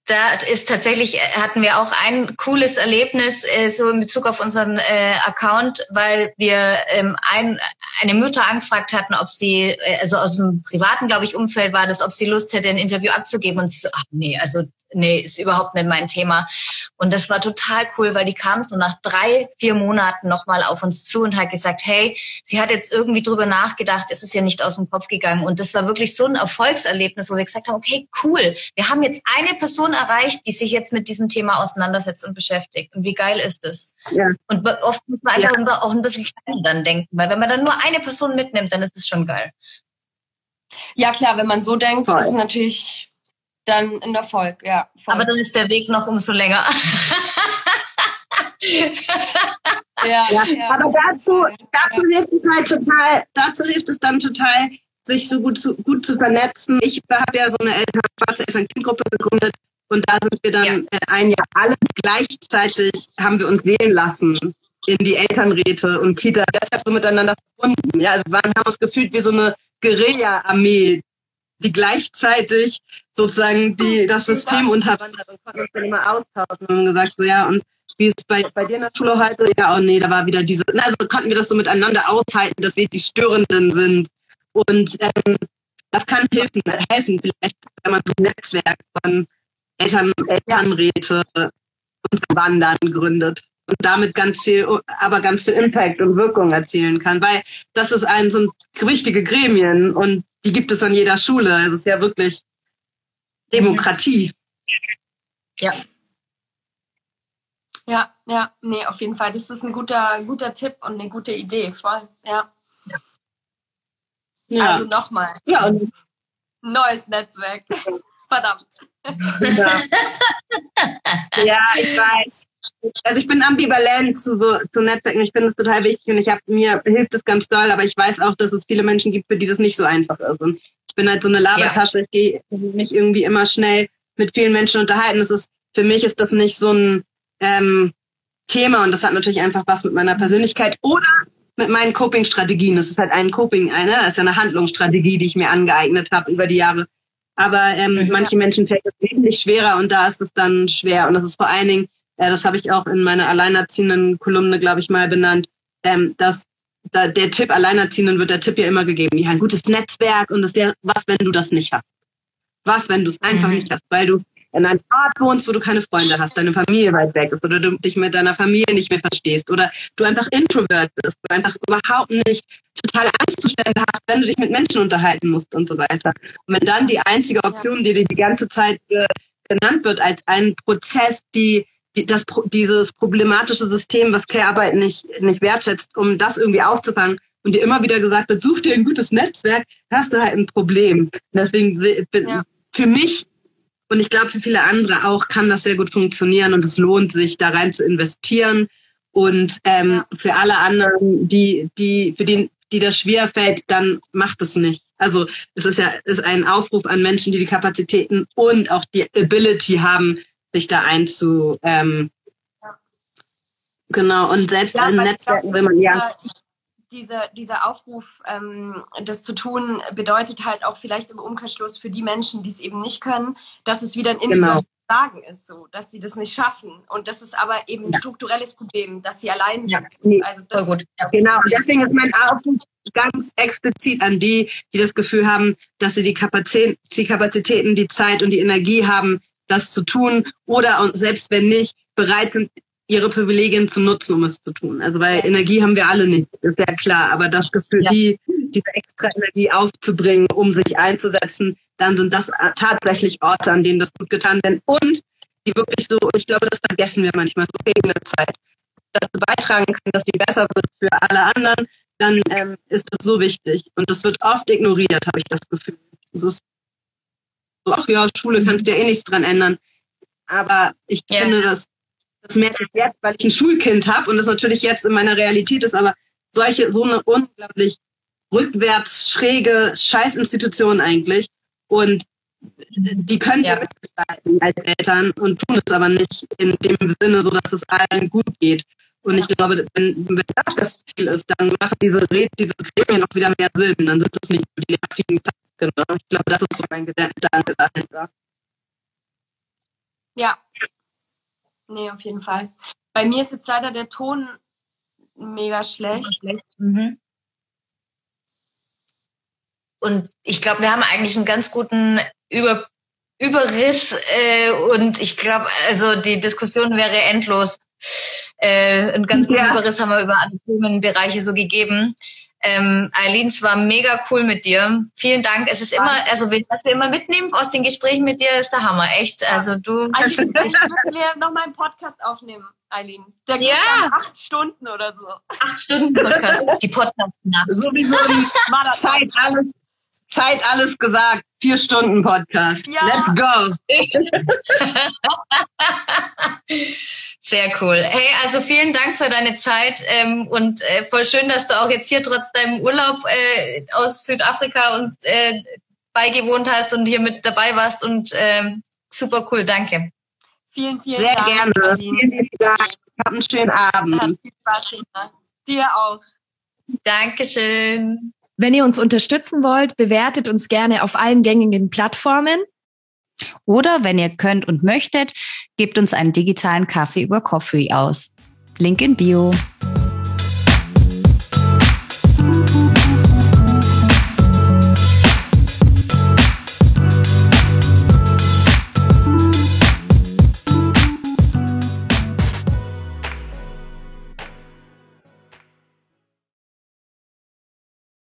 da ist tatsächlich, äh, hatten wir auch ein cooles Erlebnis äh, so in Bezug auf unseren äh, Account, weil wir ähm, ein, eine Mutter angefragt hatten, ob sie, äh, also aus dem privaten, glaube ich, Umfeld war das, ob sie Lust hätte, ein Interview abzugeben. Und sie so, ach nee, also nee, ist überhaupt nicht mein Thema. Und das war total cool, weil die kam so nach drei, vier Monaten nochmal auf uns zu und hat gesagt, hey, sie hat jetzt irgendwie drüber nachgedacht, es ist ja nicht aus dem Kopf gegangen. Und das war wirklich so ein Erfolgserlebnis, wo wir gesagt haben, okay, cool, wir haben jetzt eine Person erreicht, die sich jetzt mit diesem Thema auseinandersetzt und beschäftigt. Und wie geil ist das? Ja. Und oft muss man einfach ja. auch ein bisschen kleiner dann denken, weil wenn man dann nur eine Person mitnimmt, dann ist es schon geil. Ja, klar, wenn man so denkt, Voll. ist es natürlich dann ein Erfolg, ja. Voll. Aber dann ist der Weg noch umso länger. *laughs* ja, ja, ja, aber dazu, dazu hilft es halt total, dazu hilft es dann total, sich so gut zu, gut zu vernetzen. Ich habe ja so eine Eltern, schwarze Eltern-Kind-Gruppe gegründet und da sind wir dann ja. Äh, ein Jahr alle gleichzeitig haben wir uns wählen lassen in die Elternräte und Kita deshalb so miteinander verbunden. Ja, also wir haben uns gefühlt wie so eine Guerilla-Armee, die gleichzeitig sozusagen die, das System unterwandert und konnten uns dann immer austauschen und gesagt, so ja, und wie ist bei, bei dir in der Schule heute? Ja, oh nee, da war wieder diese, also konnten wir das so miteinander aushalten, dass wir die Störenden sind. Und ähm, das kann helfen, helfen, vielleicht, wenn man so ein Netzwerk von Eltern, Elternräte und Wandern gründet und damit ganz viel, aber ganz viel Impact und Wirkung erzielen kann, weil das ist ein, sind wichtige Gremien und die gibt es an jeder Schule. Es ist ja wirklich Demokratie. Ja. Ja, ja, nee, auf jeden Fall. Das ist ein guter, guter Tipp und eine gute Idee, voll, ja. ja. Also nochmal. Ja. Neues Netzwerk. *laughs* Verdammt. Ja. ja, ich weiß. Also ich bin ambivalent zu, so, zu Netzwerken. Ich finde es total wichtig und ich habe mir hilft es ganz doll, aber ich weiß auch, dass es viele Menschen gibt, für die das nicht so einfach ist. Und bin halt so eine Labertasche. Ja. Ich gehe mich irgendwie immer schnell mit vielen Menschen unterhalten. Das ist für mich ist das nicht so ein ähm, Thema und das hat natürlich einfach was mit meiner Persönlichkeit oder mit meinen Coping-Strategien. Das ist halt ein Coping, eine, das ist ja eine Handlungsstrategie, die ich mir angeeignet habe über die Jahre. Aber ähm, mhm. manche Menschen fällt es wesentlich schwerer und da ist es dann schwer. Und das ist vor allen Dingen, äh, das habe ich auch in meiner alleinerziehenden Kolumne, glaube ich, mal benannt, ähm, dass da, der Tipp Alleinerziehenden wird der Tipp ja immer gegeben. Ja, ein gutes Netzwerk und das der, was, wenn du das nicht hast? Was, wenn du es einfach mhm. nicht hast? Weil du in einem Ort wohnst, wo du keine Freunde hast, deine Familie weit weg ist oder du dich mit deiner Familie nicht mehr verstehst oder du einfach introvert bist, du einfach überhaupt nicht totale Angstzustände hast, wenn du dich mit Menschen unterhalten musst und so weiter. Und wenn dann die einzige Option, die dir die ganze Zeit äh, genannt wird als ein Prozess, die das, dieses problematische System, was Care-Arbeit nicht, nicht wertschätzt, um das irgendwie aufzufangen, und dir immer wieder gesagt wird, such dir ein gutes Netzwerk, hast du halt ein Problem. Deswegen bin, ja. für mich und ich glaube, für viele andere auch kann das sehr gut funktionieren und es lohnt sich, da rein zu investieren. Und ähm, für alle anderen, die, die, für die, die das schwer fällt, dann macht es nicht. Also es ist ja ist ein Aufruf an Menschen, die die Kapazitäten und auch die Ability haben, sich da einzu ähm, genau und selbst ja, in Netzwerken will man ja dieser, dieser Aufruf, ähm, das zu tun, bedeutet halt auch vielleicht im Umkehrschluss für die Menschen, die es eben nicht können, dass es wieder ein individuelles genau. Sagen ist, so, dass sie das nicht schaffen. Und das ist aber eben ein strukturelles Problem, dass sie allein sind. Ja, also das, gut. Ja. Genau, und deswegen ist mein Aufruf ganz explizit an die, die das Gefühl haben, dass sie die Kapazitäten, die Zeit und die Energie haben, das zu tun oder und selbst wenn nicht, bereit sind, ihre Privilegien zu nutzen, um es zu tun. Also weil Energie haben wir alle nicht, ist ja klar. Aber das Gefühl, ja. die, diese extra Energie aufzubringen, um sich einzusetzen, dann sind das tatsächlich Orte, an denen das gut getan wird. Und die wirklich so, ich glaube, das vergessen wir manchmal so gegen eine Zeit, dazu beitragen können, dass die besser wird für alle anderen, dann ähm, ist das so wichtig. Und das wird oft ignoriert, habe ich das Gefühl. Es ist ach ja, Schule kannst du ja eh nichts dran ändern. Aber ich ja. finde, dass das merke ich jetzt, weil ich ein Schulkind habe und das natürlich jetzt in meiner Realität ist, aber solche, so eine unglaublich rückwärts schräge Scheißinstitution eigentlich. Und die können ja mitgestalten als Eltern und tun es aber nicht in dem Sinne, so dass es allen gut geht. Und ich glaube, wenn, wenn das das Ziel ist, dann machen diese Reden, diese Gremien auch wieder mehr Sinn. Dann sind es nicht die nervigen Ne? Ich glaube, das ist so mein Gedanke dahinter. Ja, Nee, auf jeden Fall. Bei mir ist jetzt leider der Ton mega schlecht. Mhm. Und ich glaube, wir haben eigentlich einen ganz guten Überblick Überriss äh, und ich glaube, also die Diskussion wäre endlos. Äh, einen ganz guten Ja. Überriss haben wir über alle Themenbereiche so gegeben. Ähm, Eileen, es war mega cool mit dir. Vielen Dank. Es ist immer, also was wir immer mitnehmen aus den Gesprächen mit dir, ist der Hammer, echt. Also du. Eigentlich müssen wir noch mal einen Podcast aufnehmen, Eileen. Der geht Ja. acht Stunden oder so. acht Stunden Podcast, *laughs* die Podcast-Nacht. Sowieso. *laughs* Zeit alles, Zeit alles gesagt. Vier Stunden Podcast. Ja. Let's go. *laughs* Sehr cool. Hey, also vielen Dank für deine Zeit ähm, und äh, voll schön, dass du auch jetzt hier trotz deinem Urlaub äh, aus Südafrika uns äh, beigewohnt hast und hier mit dabei warst und ähm, super cool, danke. Vielen, vielen Sehr Dank, gerne. Eileen. Vielen lieben Dank. Habt einen schönen Abend. Viel Spaß gemacht. Dir auch. Dankeschön. Wenn ihr uns unterstützen wollt, bewertet uns gerne auf allen gängigen Plattformen. Oder wenn ihr könnt und möchtet, gebt uns einen digitalen Kaffee über Coffee aus. Link in Bio.